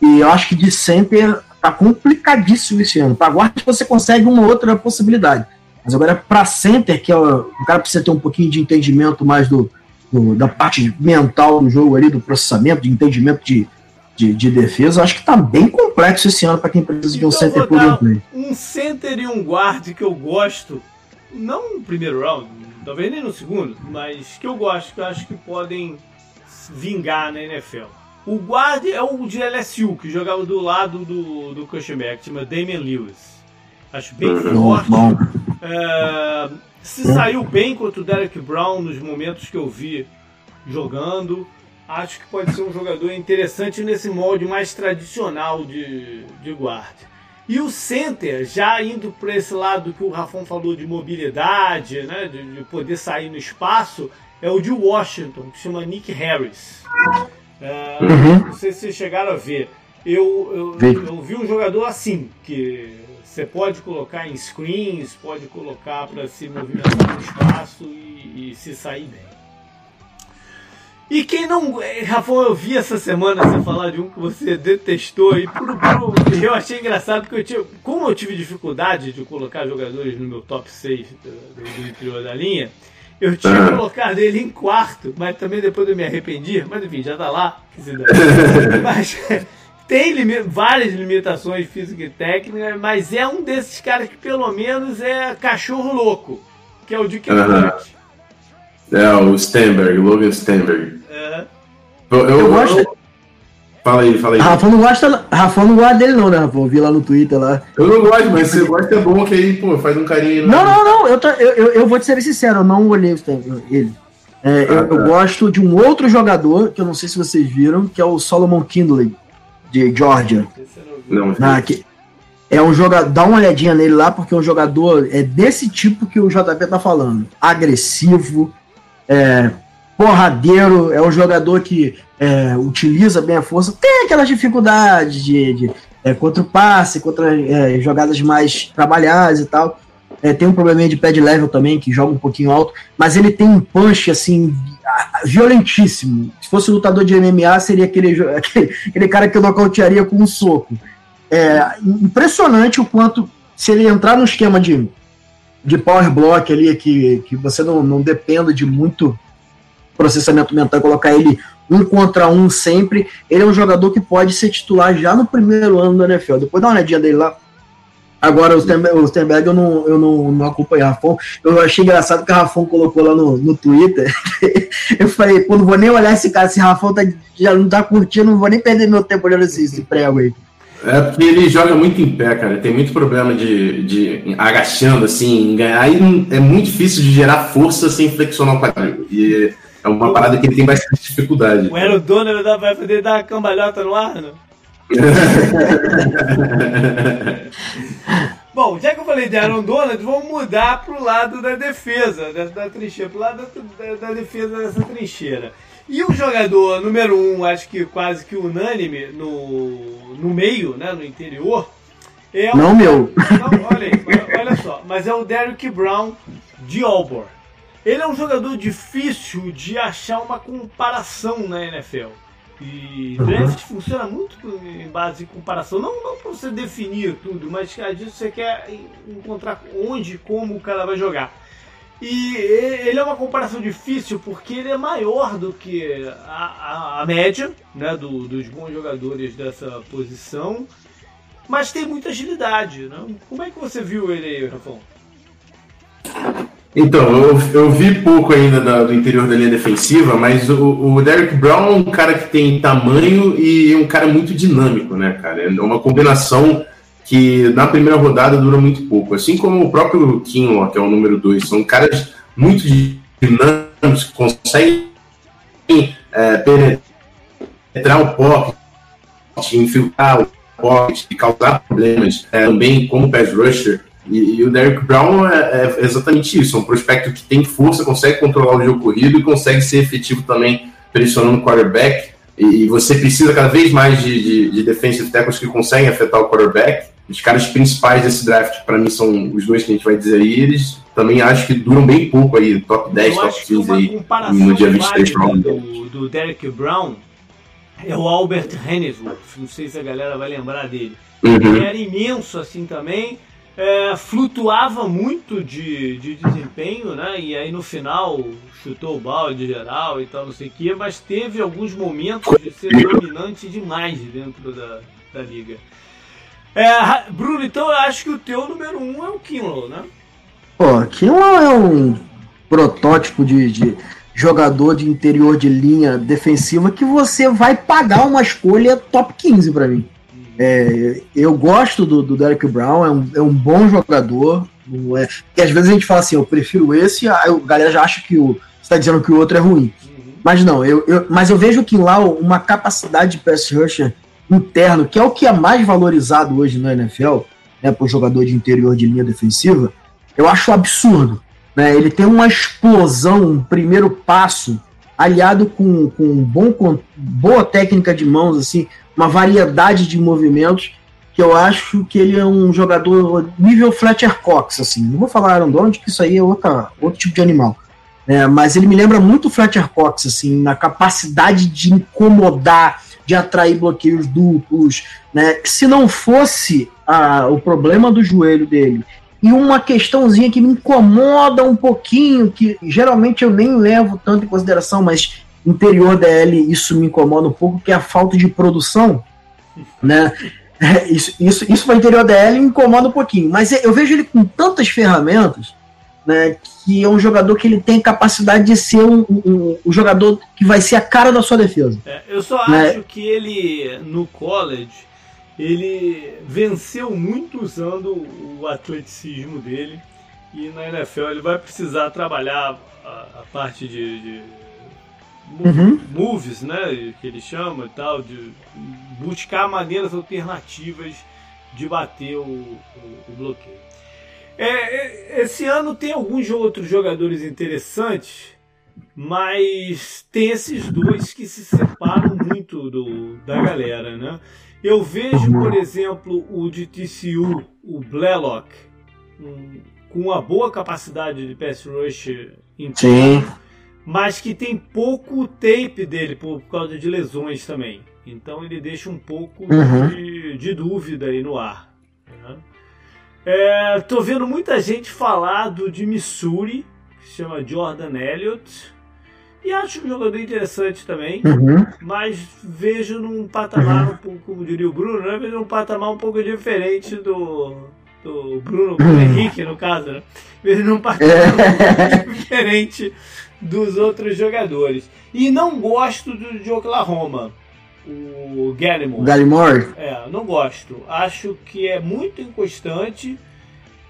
E eu acho que de center tá complicadíssimo esse ano. Para guarda você consegue uma outra possibilidade. Mas agora para center, que é o, o, cara precisa ter um pouquinho de entendimento mais do, do, da parte mental do jogo ali, do processamento, de entendimento de, de, de defesa, acho que está bem complexo esse ano para quem precisa de um então, center por play. Um center e um guard que eu gosto, não no primeiro round, talvez nem no segundo, mas que eu gosto, que eu acho que podem vingar na NFL. O guarda é o de LSU, que jogava do lado do, do Cushionback, que chama Damian Lewis. Acho bem uhum. forte. É, se saiu bem contra o Derek Brown nos momentos que eu vi jogando. Acho que pode ser um jogador interessante nesse molde mais tradicional de, de guarda. E o center, já indo para esse lado que o Rafão falou de mobilidade, né, de, de poder sair no espaço, é o de Washington, que chama Nick Harris. É, uhum. Não sei se vocês chegaram a ver. Eu, eu, eu, vi um jogador assim, que você pode colocar em screens, pode colocar para se movimentar no espaço e, e, se sair bem. E quem não. Eh, Rafael, eu vi essa semana você falar de um que você detestou e eu achei engraçado porque eu tinha, como eu tive dificuldade de colocar jogadores no meu top 6 do, do interior da linha, eu tinha colocado ele em quarto, mas também depois eu me arrependi. Mas enfim, já tá lá. mas tem limi várias limitações físicas e técnicas, mas é um desses caras que pelo menos é cachorro louco, que é o Duke uhum. É, o Stenberg, Logan Stenberg. Eu, eu, eu gosto. Fala aí, fala aí. Rafa não gosta, Rafa não gosta dele, não, né, Rafa? Eu vi lá no Twitter lá. Eu não gosto, mas você gosta é bom que aí, pô, faz um carinho. Não, não, não. Eu, tô, eu, eu, eu, vou te ser sincero, eu não olhei ele. É, ah, eu, tá. eu, gosto de um outro jogador, que eu não sei se vocês viram, que é o Solomon Kindley, de Georgia. Não, ah, que é um jogador. Dá uma olhadinha nele lá, porque é um jogador é desse tipo que o JP tá falando. Agressivo, é, porradeiro, é um jogador que é, utiliza bem a força, tem aquelas dificuldades de, de é, contra o passe, contra é, jogadas mais trabalhadas e tal. É, tem um probleminha de pad level também, que joga um pouquinho alto, mas ele tem um punch assim violentíssimo. Se fosse lutador de MMA, seria aquele, aquele, aquele cara que eu nocautearia com um soco. É impressionante o quanto, se ele entrar no esquema de, de power block ali, que, que você não, não dependa de muito processamento mental, colocar ele um contra um sempre, ele é um jogador que pode ser titular já no primeiro ano da NFL. Depois dá uma olhadinha dele lá. Agora, o Stenberg, eu não, eu não, não acompanhei Rafon. Eu achei engraçado que o Rafon colocou lá no, no Twitter. eu falei, pô, não vou nem olhar esse cara. Se Rafon tá, já não tá curtindo, não vou nem perder meu tempo olhando esse, esse prego aí. É porque ele joga muito em pé, cara. Tem muito problema de, de agachando, assim, ganhar. Aí é muito difícil de gerar força sem flexionar o quadril. E é uma parada que ele tem bastante dificuldade. O Aaron Donald vai poder dar uma cambalhota no ar, não? Bom, já que eu falei de Aaron Donald, vamos mudar pro lado da defesa, da, da trincheira, pro lado da, da, defesa dessa trincheira. E o jogador número um, acho que quase que unânime no, no meio, né, no interior, é o, Não meu. Não, olha aí, olha só, mas é o Derrick Brown de Auburn. Ele é um jogador difícil de achar uma comparação na NFL. E uhum. draft funciona muito em base de comparação, não, não para você definir tudo, mas às vezes você quer encontrar onde, como o cara vai jogar. E ele é uma comparação difícil porque ele é maior do que a, a, a média né, do, dos bons jogadores dessa posição, mas tem muita agilidade. Né? Como é que você viu ele aí, Rafão? Então, eu, eu vi pouco ainda da, do interior da linha defensiva, mas o, o Derek Brown é um cara que tem tamanho e um cara muito dinâmico, né, cara? É uma combinação que na primeira rodada dura muito pouco. Assim como o próprio Kinlaw, que é o número 2, são caras muito dinâmicos que conseguem é, penetrar o pocket, infiltrar o pocket e causar problemas é, também como pass rusher. E, e, o Derrick Brown é, é, exatamente isso, é um prospecto que tem força, consegue controlar o jogo corrido e consegue ser efetivo também pressionando o quarterback. E, e você precisa cada vez mais de, de, de defensive tackles que conseguem afetar o quarterback. Os caras principais desse draft, para mim, são os dois que a gente vai dizer aí. Eles também acho que duram bem pouco aí, top 10, Eu top 15 aí, no dia 23 do, do Derrick Brown é o Albert Hennesworth. Não sei se a galera vai lembrar dele. Uhum. Ele era imenso assim também é, flutuava muito de, de desempenho, né? E aí no final chutou o balde geral e tal, não sei o quê, mas teve alguns momentos de ser dominante demais dentro da, da liga. É, Bruno, então eu acho que o teu número um é o Kinlow, né? Pô, Kinlow é um protótipo de, de jogador de interior de linha defensiva que você vai pagar uma escolha top 15 para mim. É, eu gosto do, do Derek Brown, é um, é um bom jogador. Não é, porque às vezes a gente fala assim, eu prefiro esse, aí a galera já acha que o. está dizendo que o outro é ruim. Mas não, eu, eu, mas eu vejo que lá uma capacidade de pass rusher interno, que é o que é mais valorizado hoje no NFL, né, para o jogador de interior de linha defensiva, eu acho absurdo. Né? Ele tem uma explosão, um primeiro passo, aliado com, com, bom, com boa técnica de mãos, assim, uma variedade de movimentos que eu acho que ele é um jogador nível Fletcher Cox, assim. Não vou falar Aaron Donald, que isso aí é outra, outro tipo de animal. É, mas ele me lembra muito Fletcher Cox, assim, na capacidade de incomodar, de atrair bloqueios duplos, né? Se não fosse a, o problema do joelho dele e uma questãozinha que me incomoda um pouquinho, que geralmente eu nem levo tanto em consideração, mas interior da L isso me incomoda um pouco, que é a falta de produção, né? É, isso, isso, isso para o interior da L me incomoda um pouquinho, mas eu vejo ele com tantas ferramentas, né, que é um jogador que ele tem capacidade de ser um, um, um jogador que vai ser a cara da sua defesa. É, eu só né? acho que ele, no college, ele venceu muito usando o atleticismo dele, e na NFL ele vai precisar trabalhar a, a parte de, de uhum. moves, né, que ele chama e tal, de buscar maneiras alternativas de bater o, o, o bloqueio. É, é, esse ano tem alguns outros jogadores interessantes, mas tem esses dois que se separam muito do, da galera, né? Eu vejo, por exemplo, o de TCU, o Blaylock, um, com uma boa capacidade de pass rush Sim mas que tem pouco tape dele por, causa de lesões também. Então ele deixa um pouco uhum. de, de, dúvida aí no ar. Né? É, tô vendo muita gente falar do de Missouri, que se chama Jordan Elliott. E acho um jogador interessante também, uhum. mas vejo num patamar, um pouco, como diria o Bruno, né? vejo num patamar um pouco diferente do, do Bruno, Bruno Henrique, no caso, né? Vejo num patamar um pouco diferente dos outros jogadores. E não gosto do de Oklahoma, o Gallimore. Gallimore? É, não gosto. Acho que é muito inconstante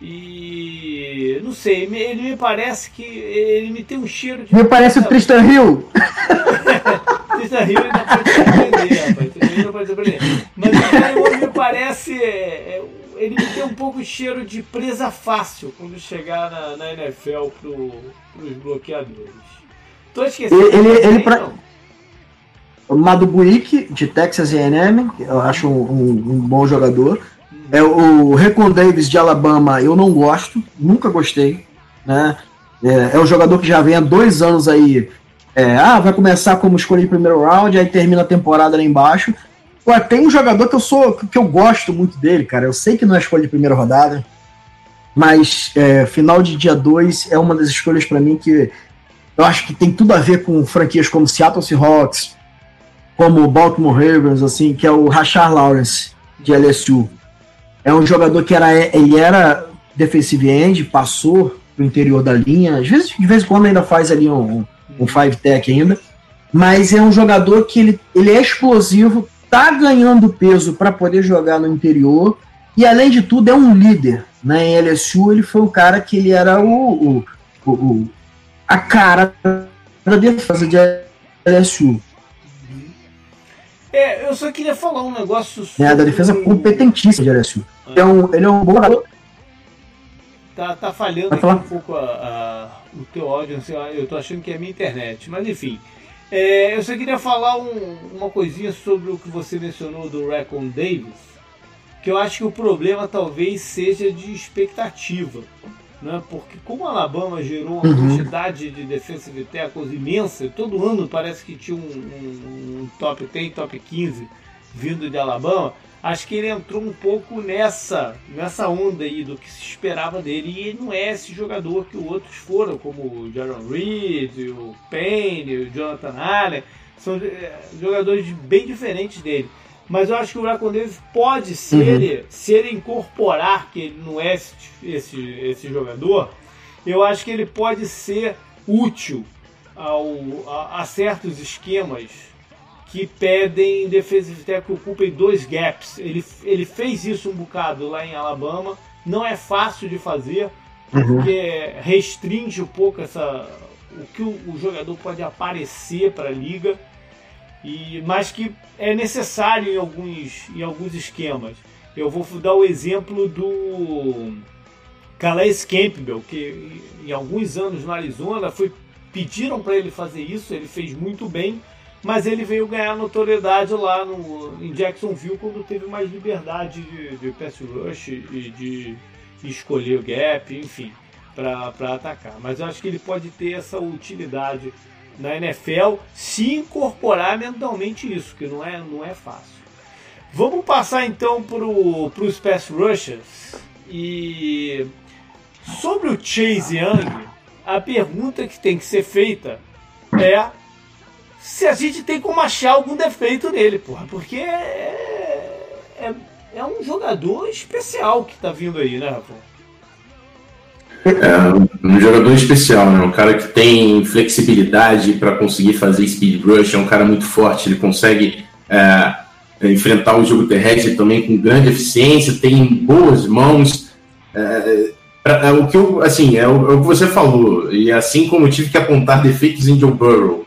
e não sei, ele me parece que ele me tem um cheiro de. Me parece o Tristan Hill! Tristan Hill ainda pode surpreender, rapaz. Tristan Hill pode surpreender. Mas o Gallimore me parece. É, é, ele tem um pouco de cheiro de presa fácil quando chegar na, na NFL pro, pros bloqueadores. Tô esquecendo. Ele, ele, ele pra... O Madu Buick, de Texas A&M, eu acho um, um, um, bom jogador. É o Recon Davis de Alabama, eu não gosto, nunca gostei, né? É, é um jogador que já vem há dois anos aí. É, ah, vai começar como escolha de primeiro round, aí termina a temporada lá embaixo. Pô, tem um jogador que eu sou que eu gosto muito dele, cara. Eu sei que não é escolha de primeira rodada, mas é, final de dia 2 é uma das escolhas para mim que eu acho que tem tudo a ver com franquias como Seattle Seahawks, como Baltimore Ravens, assim, que é o Rashard Lawrence de LSU. É um jogador que era ele era defensive end, passou pro interior da linha, às vezes de vez em quando ainda faz ali um, um five tech ainda, mas é um jogador que ele, ele é explosivo, tá ganhando peso para poder jogar no interior e além de tudo é um líder. Né? Em LSU ele foi o cara que ele era o, o, o a cara da defesa de LSU. É, eu só queria falar um negócio sobre... É, da defesa competentíssima de LSU. Ah. Ele, é um, ele é um bom jogador. Tá, tá falhando aqui um pouco a, a, o teu áudio, eu tô achando que é a minha internet, mas enfim. É, eu só queria falar um, uma coisinha sobre o que você mencionou do Recon Davis, que eu acho que o problema talvez seja de expectativa né? porque como o Alabama gerou uma uhum. quantidade de defensive tackles imensa, todo ano parece que tinha um, um, um, top 10, top 15 vindo de Alabama, acho que ele entrou um pouco nessa, nessa onda aí do que se esperava dele, e ele não é esse jogador que outros foram, como o Jaron Reed, o Payne, o Jonathan Allen, são é, jogadores bem diferentes dele. Mas eu acho que o Raccoon Davis pode, se, uhum. ele, se ele incorporar que ele não é esse, esse, esse jogador, eu acho que ele pode ser útil ao, a, a certos esquemas que pedem defesa de que ocupem dois gaps. Ele, ele fez isso um bocado lá em Alabama, não é fácil de fazer, porque uhum. restringe um pouco essa, o que o, o jogador pode aparecer para a liga e, mas que é necessário em alguns, em alguns esquemas. Eu vou dar o exemplo do Calais Campbell, que em alguns anos no Arizona foi, pediram para ele fazer isso, ele fez muito bem, mas ele veio ganhar notoriedade lá no, em Jacksonville quando teve mais liberdade de, de pass rush e de, escolher o gap, enfim, para atacar. Mas eu acho que ele pode ter essa utilidade na NFL se incorporar mentalmente isso, que não é, não é fácil. Vamos passar então para os pass rushers. E sobre o Chase Young, a pergunta que tem que ser feita é se a gente tem como achar algum defeito nele, porra, porque é, é, é um jogador especial que está vindo aí, né, Rafael? É um jogador especial, né? Um cara que tem flexibilidade para conseguir fazer speed rush, é um cara muito forte, ele consegue é, enfrentar o jogo terrestre também com grande eficiência, tem boas mãos. É, é, o que eu, assim, é o, é o, que você falou, e assim como eu tive que apontar defeitos em Joe Burrow,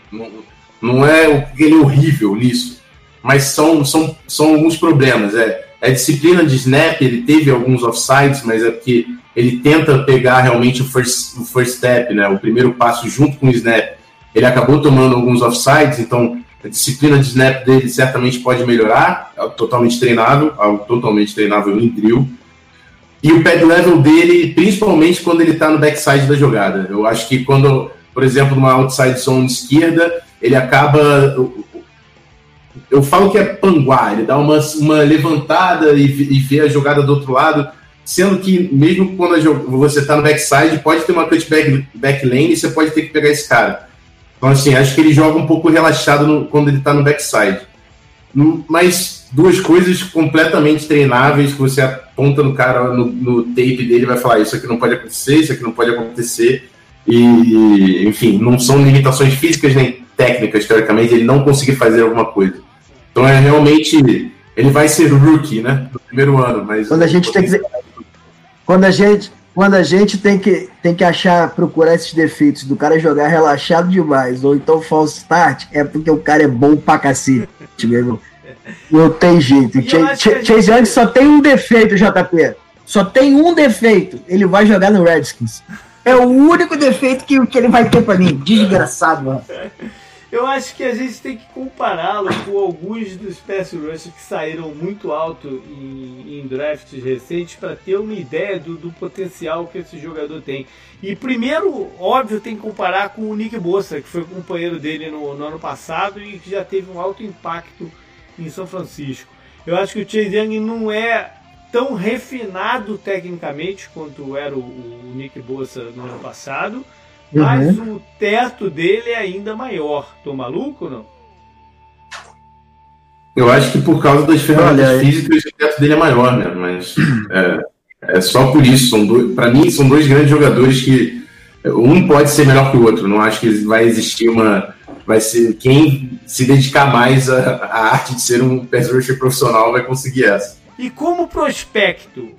não, é ele é horrível nisso, mas são, são, são alguns problemas. É, é disciplina de snap, ele teve alguns offsides, mas é porque ele tenta pegar realmente o first, o first step, né, o primeiro passo junto com o snap. Ele acabou tomando alguns offsides, então a disciplina de snap dele certamente pode melhorar, é totalmente treinado, algo totalmente treinável em drill. E o pad level dele, principalmente quando ele está no backside da jogada. Eu acho que quando, por exemplo, numa outside zone esquerda, ele acaba. Eu falo que é panguar, ele dá uma, uma levantada e, e vê a jogada do outro lado sendo que mesmo quando você está no backside, pode ter uma cutback back lane e você pode ter que pegar esse cara. Então, assim, acho que ele joga um pouco relaxado no, quando ele está no backside. Mas duas coisas completamente treináveis que você aponta no cara, no, no tape dele, vai falar: Isso aqui não pode acontecer, isso aqui não pode acontecer. E, enfim, não são limitações físicas nem técnicas, teoricamente, ele não conseguir fazer alguma coisa. Então, é realmente. Ele vai ser rookie, né? No primeiro ano, mas. Quando a gente tem que quando a gente, quando a gente tem que, tem que achar, procurar esses defeitos do cara jogar relaxado demais, ou então false start, é porque o cara é bom pra cacete, meu irmão. Não tem jeito. Ch Ch Chase Young só tem um defeito, JP. só tem um defeito: ele vai jogar no Redskins. É o único defeito que, que ele vai ter pra mim. Desgraçado, mano. Eu acho que a gente tem que compará-lo com alguns dos pass rushers que saíram muito alto em, em drafts recentes para ter uma ideia do, do, potencial que esse jogador tem. E primeiro, óbvio, tem que comparar com o Nick Bossa, que foi companheiro dele no, no ano passado e que já teve um alto impacto em São Francisco. Eu acho que o Chase Young não é tão refinado tecnicamente quanto era o, o Nick Bossa no ano passado mas uhum. o teto dele é ainda maior. Tô maluco ou não? Eu acho que por causa das ferramentas Olha, físicas o teto dele é maior, né? Mas é, é só por isso. Para mim, são dois grandes jogadores que um pode ser melhor que o outro. Não acho que vai existir uma. Vai ser quem se dedicar mais à, à arte de ser um pass rusher profissional vai conseguir essa. E como prospecto,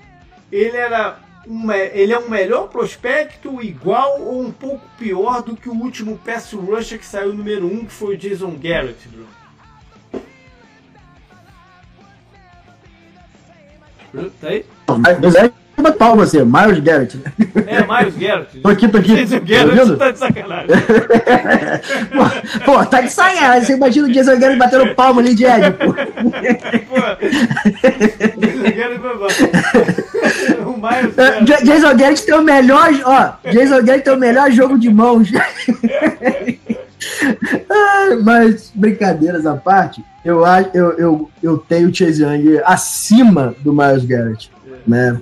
ele era um, ele é um melhor prospecto, igual ou um pouco pior do que o último pass rusher que saiu número 1, um, que foi o Jason Garrett, Bruno? Tá aí? Mas é pau você, Miles Garrett. É, Miles Garrett. tô aqui, tô aqui. Jason Garrett tá, tá de sacanagem. pô, pô, tá de sacanagem. Você imagina o Jason Garrett batendo palmo ali de Ed, pô. pô. Jason Garrett vai Miles Garrett. Jason Garrett tem o melhor, ó, Jason Garrett tem o melhor jogo de mãos. mas, brincadeiras à parte, eu, eu, eu, eu tenho o Chase Young acima do Miles Garrett, né?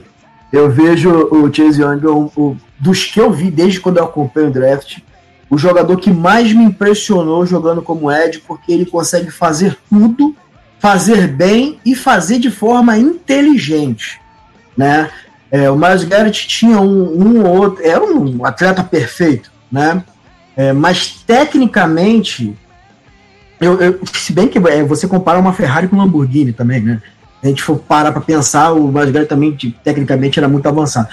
Eu vejo o Chase Young, o, o, dos que eu vi desde quando eu acompanho o draft, o jogador que mais me impressionou jogando como Ed, porque ele consegue fazer tudo, fazer bem e fazer de forma inteligente, né? É, o Miles Garrett tinha um, um ou outro, era um atleta perfeito, né? É, mas tecnicamente, eu, eu, se bem que é, você compara uma Ferrari com uma Lamborghini também, né? a gente for parar para pensar, o mais velho também tecnicamente era muito avançado.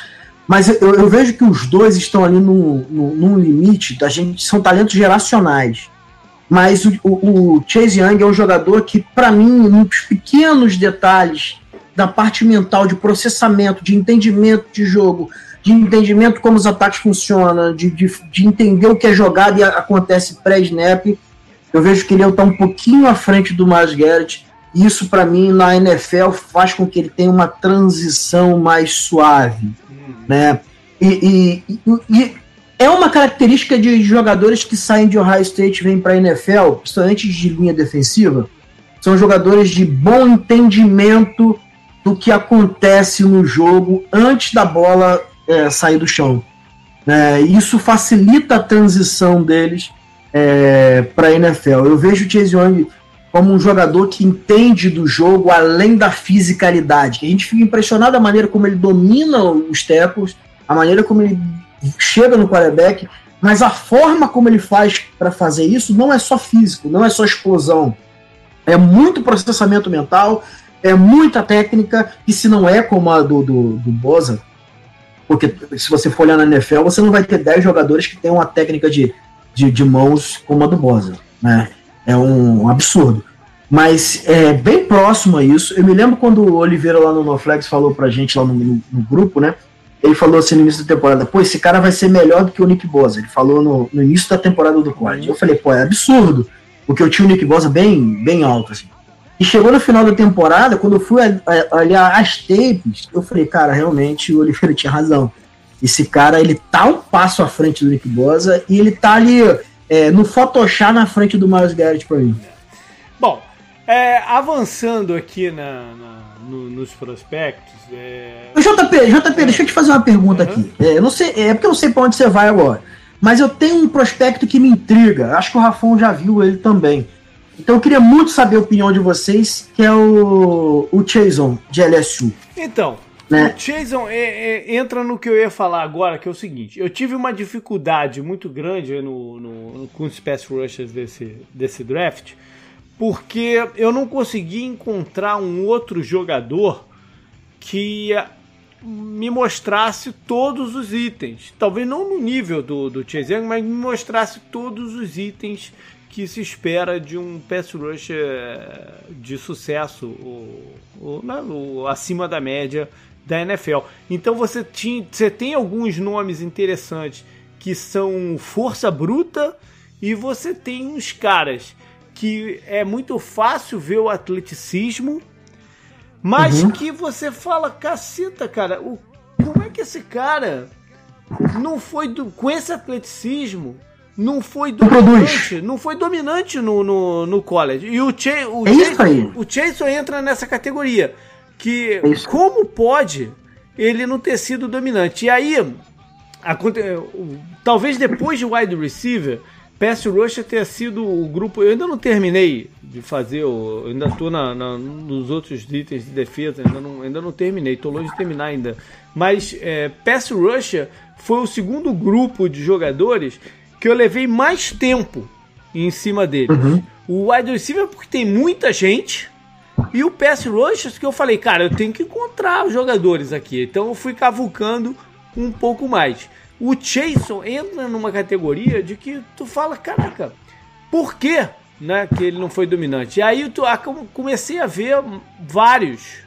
Mas eu, eu vejo que os dois estão ali num, num, limite da gente, são talentos geracionais. Mas o, o, o Chase Young é um jogador que, para mim, nos pequenos detalhes da parte mental, de processamento, de entendimento de jogo, de entendimento como os ataques funcionam, de, de, de entender o que é jogado e acontece pré-snap, eu vejo que ele está um pouquinho à frente do Miles Garrett isso, para mim, na NFL faz com que ele tenha uma transição mais suave. Uhum. Né? E, e, e, é uma característica de jogadores que saem de Ohio State e vêm para a NFL, principalmente de linha defensiva, são jogadores de bom entendimento do que acontece no jogo antes da bola é, sair do chão. É, isso facilita a transição deles é, para a NFL. Eu vejo o Chase Young como um jogador que entende do jogo além da fisicalidade. A gente fica impressionado da maneira como ele domina os tackles, a maneira como ele chega no quarterback, mas a forma como ele faz para fazer isso não é só físico, não é só explosão. É muito processamento mental, é muita técnica, e se não é como a do, do, do Boza, porque se você for olhar na NFL, você não vai ter 10 jogadores que têm uma técnica de, de, de mãos como a do Boza, né? É um absurdo. Mas é bem próximo a isso. Eu me lembro quando o Oliveira lá no NoFlex falou pra gente lá no, no, no, grupo, né? Ele falou assim no início da temporada, pô, esse cara vai ser melhor do que o Nick Bosa. Ele falou no, no início da temporada do college. Eu falei, pô, é absurdo. Porque eu tinha o Nick Bosa bem, bem alto, assim. E chegou no final da temporada, quando eu fui olhar as tapes, eu falei, cara, realmente o Oliveira tinha razão. Esse cara, ele tá um passo à frente do Nick Bosa e ele tá ali é, no Photoshop na frente do Miles Garrett pra mim. Bom, é, avançando aqui na, na no, nos prospectos. É... JP, JP, deixa eu te fazer uma pergunta uhum. aqui. É, eu não sei, é porque eu não sei para onde você vai agora. Mas eu tenho um prospecto que me intriga. Acho que o Rafão já viu ele também. Então eu queria muito saber a opinião de vocês, que é o, o Chason, de LSU. Então, né? O Jason é, é, entra no que eu ia falar agora, que é o seguinte: eu tive uma dificuldade muito grande no, no, com os pass rushers desse, desse draft, porque eu não consegui encontrar um outro jogador que me mostrasse todos os itens. Talvez não no nível do, do Chase Young, mas me mostrasse todos os itens que se espera de um pass rusher de sucesso, ou, ou, né, acima da média da NFL. Então você, tinha, você tem alguns nomes interessantes que são força bruta e você tem uns caras que é muito fácil ver o atleticismo, mas uhum. que você fala, caceta, cara, o, como é que esse cara não foi do, com esse atleticismo não foi dominante, não foi dominante no, no, no college. E o, Ch o, é Chase, o Chason entra nessa categoria. Que é como pode ele não ter sido dominante? E aí, a, talvez depois de wide receiver, Pass Rusher tenha sido o grupo. Eu ainda não terminei de fazer, eu ainda estou na, na, nos outros itens de defesa, ainda não, ainda não terminei, estou longe de terminar ainda. Mas é, Pass Rusher foi o segundo grupo de jogadores que eu levei mais tempo em cima dele. Uhum. O wide receiver porque tem muita gente. E o pass rush que eu falei, cara, eu tenho que encontrar os jogadores aqui. Então eu fui cavucando um pouco mais. O Jason entra numa categoria de que tu fala, caraca, por que, né, que ele não foi dominante? E aí tu, comecei a ver vários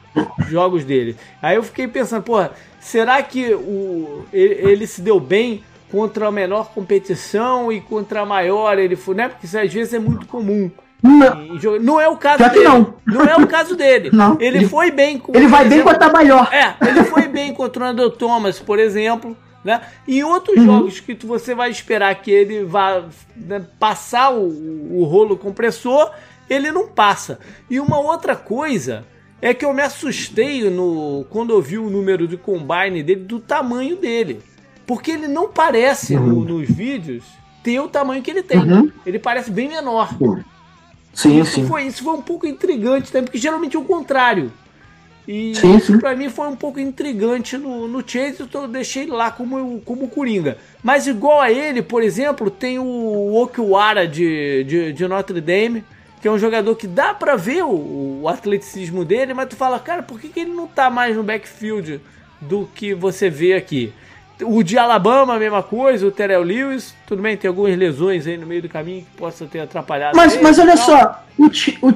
jogos dele. Aí eu fiquei pensando, porra, será que o, ele, ele se deu bem contra a menor competição e contra a maior ele foi, né? Porque isso às vezes é muito comum. Não, não é o caso dele. Não. não é o caso dele. Não. Ele, ele foi bem com, Ele vai exemplo, bem contra a maior. É, ele foi bem contra o Andrew Thomas, por exemplo. Né? E outros uhum. jogos que você vai esperar que ele vá né, passar o, o rolo compressor, ele não passa. E uma outra coisa é que eu me assustei no, quando eu vi o número de combine dele, do tamanho dele. Porque ele não parece uhum. no, nos vídeos ter o tamanho que ele tem. Uhum. Ele parece bem menor. Sim, isso sim. Foi, isso foi um pouco intrigante também, porque geralmente é o contrário. E sim, isso para mim foi um pouco intrigante no, no Chase, então eu deixei lá como, como Coringa. Mas igual a ele, por exemplo, tem o Okiwara de, de, de Notre Dame, que é um jogador que dá para ver o, o, atleticismo dele, mas tu fala, cara, por que, que ele não tá mais no backfield do que você vê aqui? O de Alabama, a mesma coisa, o Terrell Lewis, tudo bem, tem algumas lesões aí no meio do caminho que possa ter atrapalhado. Mas, ele, mas olha só, o, Ch o o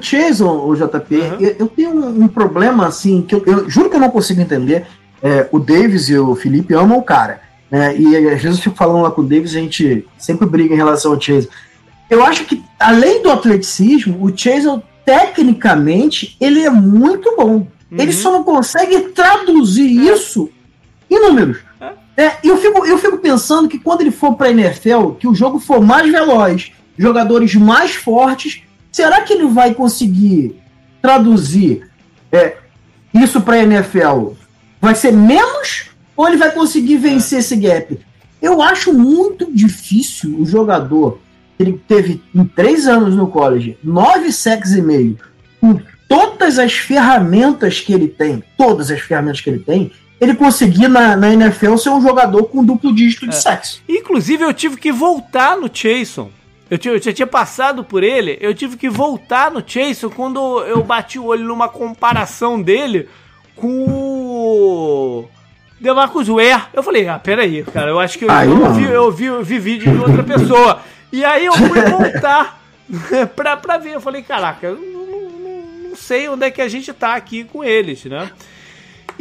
JP, uhum. eu, eu, tenho um, um, problema assim, que eu, eu, juro que eu não consigo entender. É, o Davis e o Felipe amam o cara. Né, e às vezes eu fico falando lá com o Davis, a gente sempre briga em relação ao Chason. Eu acho que, além do atleticismo, o Chason, tecnicamente, ele é muito bom. Uhum. Ele só não consegue traduzir é. isso em números. É, eu, fico, eu fico pensando que quando ele for para a NFL, que o jogo for mais veloz, jogadores mais fortes, será que ele vai conseguir traduzir é, isso para a NFL? Vai ser menos ou ele vai conseguir vencer esse gap? Eu acho muito difícil o jogador ele teve em três anos no college nove sacks e meio, com todas as ferramentas que ele tem, todas as ferramentas que ele tem, ele conseguir na, na NFL ser um jogador com duplo dígito de é. sexo. Inclusive, eu tive que voltar no Jason. Eu, tinha, eu já tinha passado por ele, eu tive que voltar no Jason quando eu bati o olho numa comparação dele com o DeMarcus Ware. Eu falei, ah, peraí, cara, eu acho que eu, eu, vi, eu, vi, eu vi vídeo de outra pessoa. E aí eu fui voltar pra, pra ver. Eu falei, caraca, eu não, não, não sei onde é que a gente tá aqui com eles, né?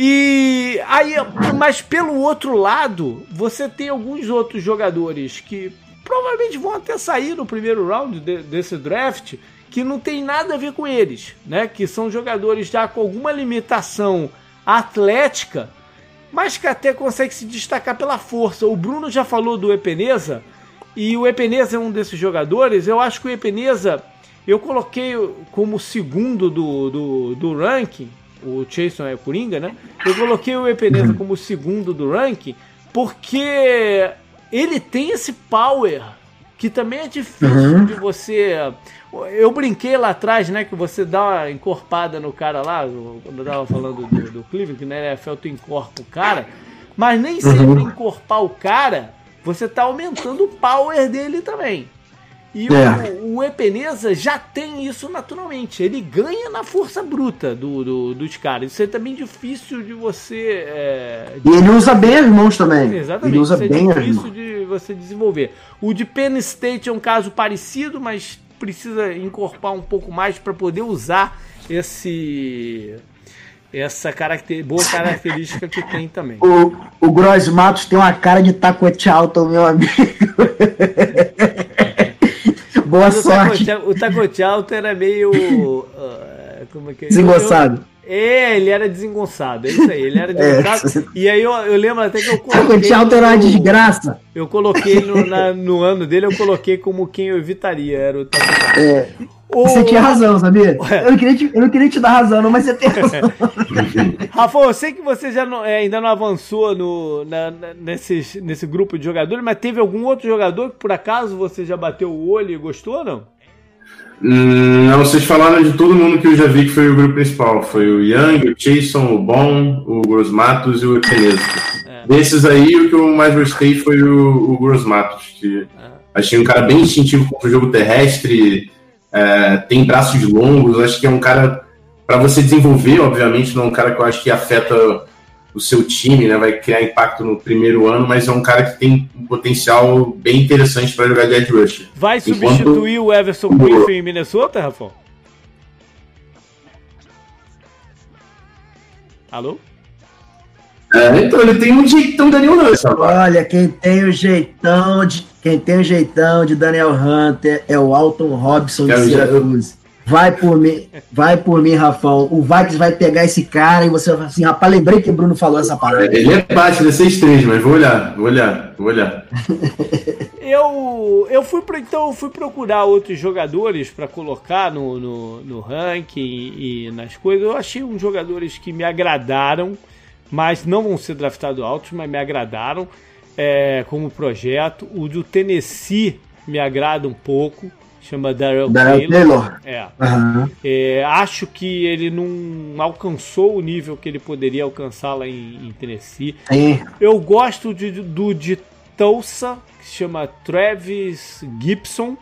E aí, mas pelo outro lado, você tem alguns outros jogadores que provavelmente vão até sair no primeiro round de, desse draft que não tem nada a ver com eles, né? Que são jogadores já com alguma limitação atlética, mas que até consegue se destacar pela força. O Bruno já falou do Epeneza e o Epeneza é um desses jogadores. Eu acho que o Epeneza eu coloquei como segundo do, do, do ranking o Jason é Coringa, né? Eu coloquei o Epeneza como segundo do ranking porque ele tem esse power que também é difícil uhum. de você. Eu brinquei lá atrás, né? Que você dá uma encorpada no cara lá, quando eu tava falando do, do Cleveland, que na NFL tu encorpa o cara, mas nem uhum. sempre encorpar o cara, você tá aumentando o power dele também. E é. o, o Epeneza já tem isso naturalmente. Ele ganha na força bruta do, do dos caras. Isso é também difícil de você. É, de... E ele usa bem as mãos também. Exatamente. Ele usa isso é bem é difícil de você desenvolver. O de Penn State é um caso parecido, mas precisa encorpar um pouco mais para poder usar esse essa caracter... boa característica que tem também. O, o Gross Matos tem uma cara de taco Charlton, meu amigo. Boa sorte. O Taco Charlton era meio. Uh, como é que é? Desengonçado. É, ele era desengonçado, é isso aí, ele era desengonçado. É. E aí eu, eu lembro até que eu coloquei. Charlton era uma desgraça. Eu coloquei no, na, no ano dele, eu coloquei como quem eu evitaria, era o. É. Você tinha razão, sabia? Eu não, queria te, eu não queria te dar razão, não, mas você tem razão. Rafa, eu sei que você já não, é, ainda não avançou no, na, nesse, nesse grupo de jogadores, mas teve algum outro jogador que por acaso você já bateu o olho e gostou ou não? Hum, não, vocês falaram de todo mundo que eu já vi que foi o grupo principal. Foi o Young, o Jason, o Bon, o Gross Matos e o Epenesco. É. Desses aí, o que eu mais gostei foi o, o Gross Matos, que é. achei um cara bem instintivo contra o jogo terrestre, é, tem braços longos, acho que é um cara para você desenvolver, obviamente, não é um cara que eu acho que afeta o seu time, né? Vai criar impacto no primeiro ano, mas é um cara que tem um potencial bem interessante para jogar de edge rusher. Vai substituir Enquanto... o Everson Griffin em Minnesota, Rafa? Alô? É, então ele tem um jeitão Daniel Hunter. Olha, quem tem o jeitão de quem tem o jeitão de Daniel Hunter é o Alton Robson de Syracuse. Vai por mim, vai por mim, Rafão. O Vikings vai pegar esse cara e você vai falar assim, rapaz, lembrei que o Bruno falou essa parada. Ele é ele é 6-3, mas vou olhar, vou olhar, vou olhar. eu, eu fui então eu fui procurar outros jogadores para colocar no, no, no ranking e, e nas coisas. Eu achei uns jogadores que me agradaram, mas não vão ser draftados altos, mas me agradaram é, como projeto. O do Tennessee me agrada um pouco. Chama Darrell Taylor. Taylor. É. Uhum. é. Acho que ele não alcançou o nível que ele poderia alcançar lá em, em Tennessee. Sim. Eu gosto de, do de Tulsa, que se chama Travis Gibson.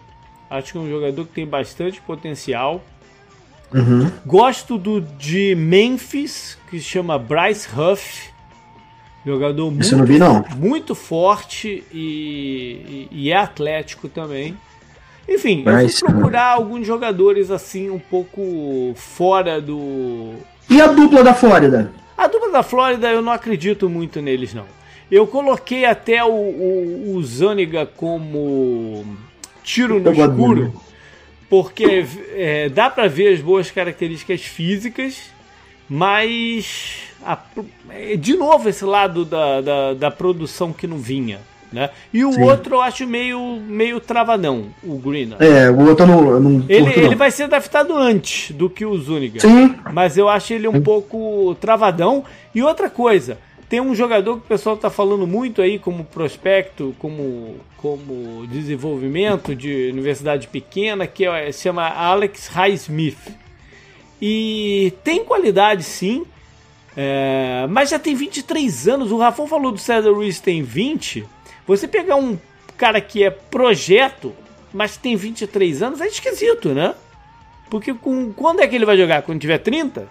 Acho que é um jogador que tem bastante potencial. Uhum. Gosto do de Memphis, que se chama Bryce Huff. Jogador muito, não vi, não. muito forte e, e, e é atlético também. Enfim, eu fui procurar alguns jogadores assim um pouco fora do. E a dupla da Flórida? A dupla da Flórida eu não acredito muito neles, não. Eu coloquei até o, o, o Zaniga como tiro no escuro, porque é, dá para ver as boas características físicas, mas a, é, de novo esse lado da, da, da, produção que não vinha. Né? E o Sim. outro eu acho meio, meio travadão, o Green. É, o outro não. não ele, ele vai ser adaptado antes do que o Zuniga. Sim. Mas eu acho ele um Sim. pouco travadão. E outra coisa, tem um jogador que o pessoal está falando muito aí como prospecto, como, como desenvolvimento de universidade pequena, que é, se chama Alex Highsmith. E tem qualidade sim, é, mas já tem 23 anos. O Rafão falou do César Ruiz tem 20. Você pegar um cara que é projeto, mas tem 23 anos, é esquisito, né? Porque com, quando é que ele vai jogar? Quando tiver 30?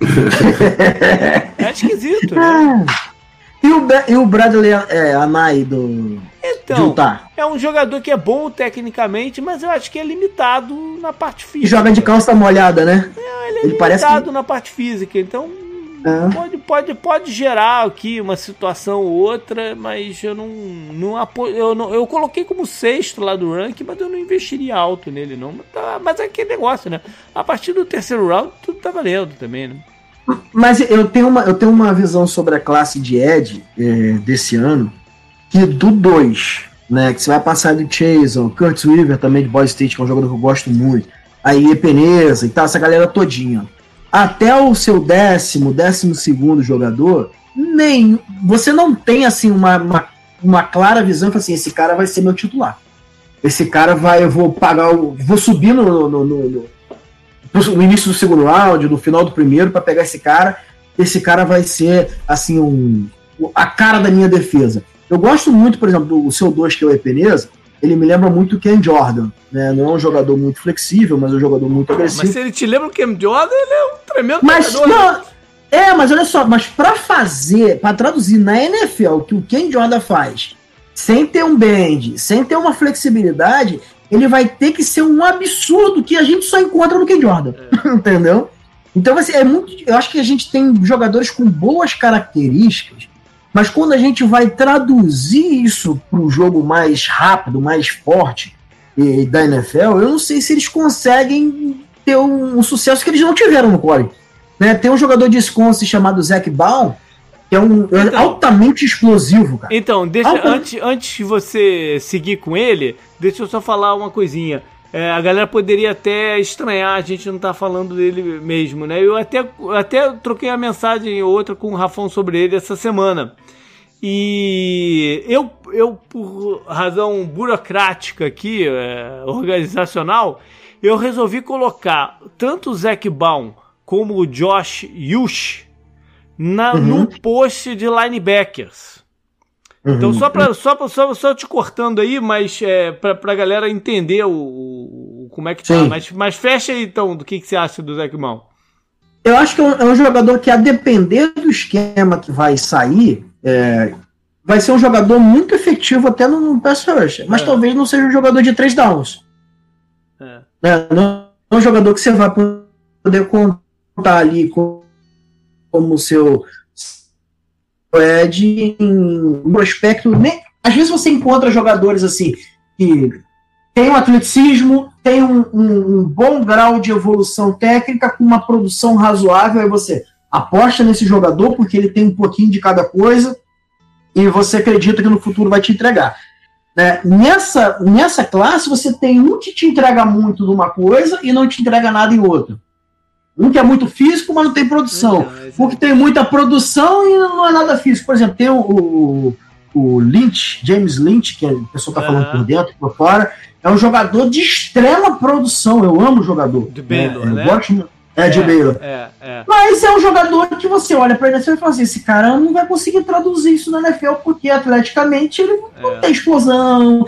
é esquisito, né? E o, e o Bradley é, Anai do. Então, é um jogador que é bom tecnicamente, mas eu acho que é limitado na parte física. E joga de calça molhada, né? É, ele é ele limitado que... na parte física, então é. Pode, pode, pode gerar aqui uma situação ou outra, mas eu não, não apoio. Eu, não, eu coloquei como sexto lá do ranking, mas eu não investiria alto nele, não. Mas, tá, mas é aquele negócio, né? A partir do terceiro round, tudo tá valendo também, né? Mas eu tenho uma, eu tenho uma visão sobre a classe de Ed é, desse ano, que do 2, né? Que você vai passar do Chase, o Curtis Weaver também de Boy State, que é um jogador que eu gosto muito. Aí Epeneza e tal, essa galera todinha até o seu décimo, décimo segundo jogador, nem você não tem assim uma, uma, uma clara visão assim, esse cara vai ser meu titular. Esse cara vai, eu vou pagar, o, vou subir no, no, no, no, no início do segundo round, no final do primeiro para pegar esse cara. Esse cara vai ser assim um a cara da minha defesa. Eu gosto muito, por exemplo, do seu 2 que é o Epeneza, ele me lembra muito o Ken Jordan. Né? Não é um jogador muito flexível, mas é um jogador muito agressivo. Mas se ele te lembra o Ken Jordan, ele é um tremendo mas, jogador. Não, é, mas olha só, mas para fazer, para traduzir na NFL o que o Ken Jordan faz, sem ter um bend, sem ter uma flexibilidade, ele vai ter que ser um absurdo que a gente só encontra no Ken Jordan. É. Entendeu? Então assim, é muito, eu acho que a gente tem jogadores com boas características, mas quando a gente vai traduzir isso para um jogo mais rápido, mais forte e, da NFL, eu não sei se eles conseguem ter um, um sucesso que eles não tiveram no college. Né? Tem um jogador de Wisconsin chamado Zach Baum, que é um é então, altamente explosivo, cara. Então, deixa, antes, antes de você seguir com ele, deixa eu só falar uma coisinha. É, a galera poderia até estranhar a gente não tá falando dele mesmo, né? Eu até, até troquei a mensagem ou outra com o Rafão sobre ele essa semana. E eu, eu por razão burocrática aqui, é, organizacional, eu resolvi colocar tanto o Zac Baum como o Josh Yush na, uhum. num post de linebackers. Uhum. Então, só, pra, só, pra, só, só te cortando aí, mas é, pra, pra galera entender o, o como é que tá. Sim. tá. Mas, mas fecha aí então do que, que você acha do Zé Mal. Eu acho que é um, é um, jogador que, a depender do esquema que vai sair, é, vai ser um jogador muito efetivo até no, no pass rush. Mas é. talvez não seja um jogador de três downs. É. é não é um jogador que você vai poder contar ali com como seu Ed em um aspecto. Nem, às vezes você encontra jogadores assim que tem um atleticismo, tem um, um, um, bom grau de evolução técnica, com uma produção razoável, aí você aposta nesse jogador porque ele tem um pouquinho de cada coisa e você acredita que no futuro vai te entregar. Né? Nessa, nessa classe, você tem um que te entrega muito de uma coisa e não te entrega nada em outra. Um que é muito físico, mas não tem produção. Não, um que tem muita produção e não é nada físico. Por exemplo, tem o, o, o Lynch, James Lynch, que a pessoa está falando por dentro, por fora. É um jogador de extrema produção. Eu amo o jogador. De Baylor, é, né? Gosto, é, de é, Baylor. É, é. Mas é um jogador que você olha para ele e fala assim: esse cara não vai conseguir traduzir isso na NFL porque atleticamente ele não é. tem explosão.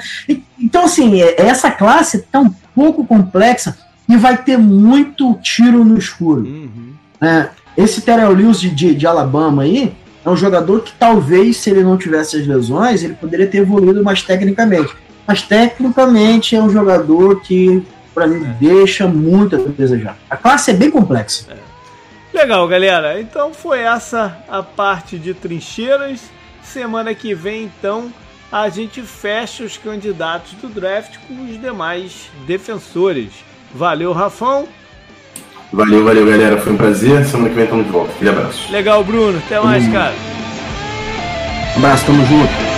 Então, assim, é, essa classe é tão pouco complexa e vai ter muito tiro no escuro. Uhum. É, esse Terrell Lewis de, de, de, Alabama aí é um jogador que talvez, se ele não tivesse as lesões, ele poderia ter evoluído mais tecnicamente. Mas tecnicamente é um jogador que, para mim, é. deixa muito a desejar. A classe é bem complexa. É. Legal, galera. Então foi essa a parte de trincheiras. Semana que vem, então, a gente fecha os candidatos do draft com os demais defensores. Valeu, Rafão. Valeu, valeu, galera. Foi um prazer. Semana que vem estamos de volta. Aquele abraço. Legal, Bruno. Até mais, hum. cara. Um abraço, tamo junto.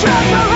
Shut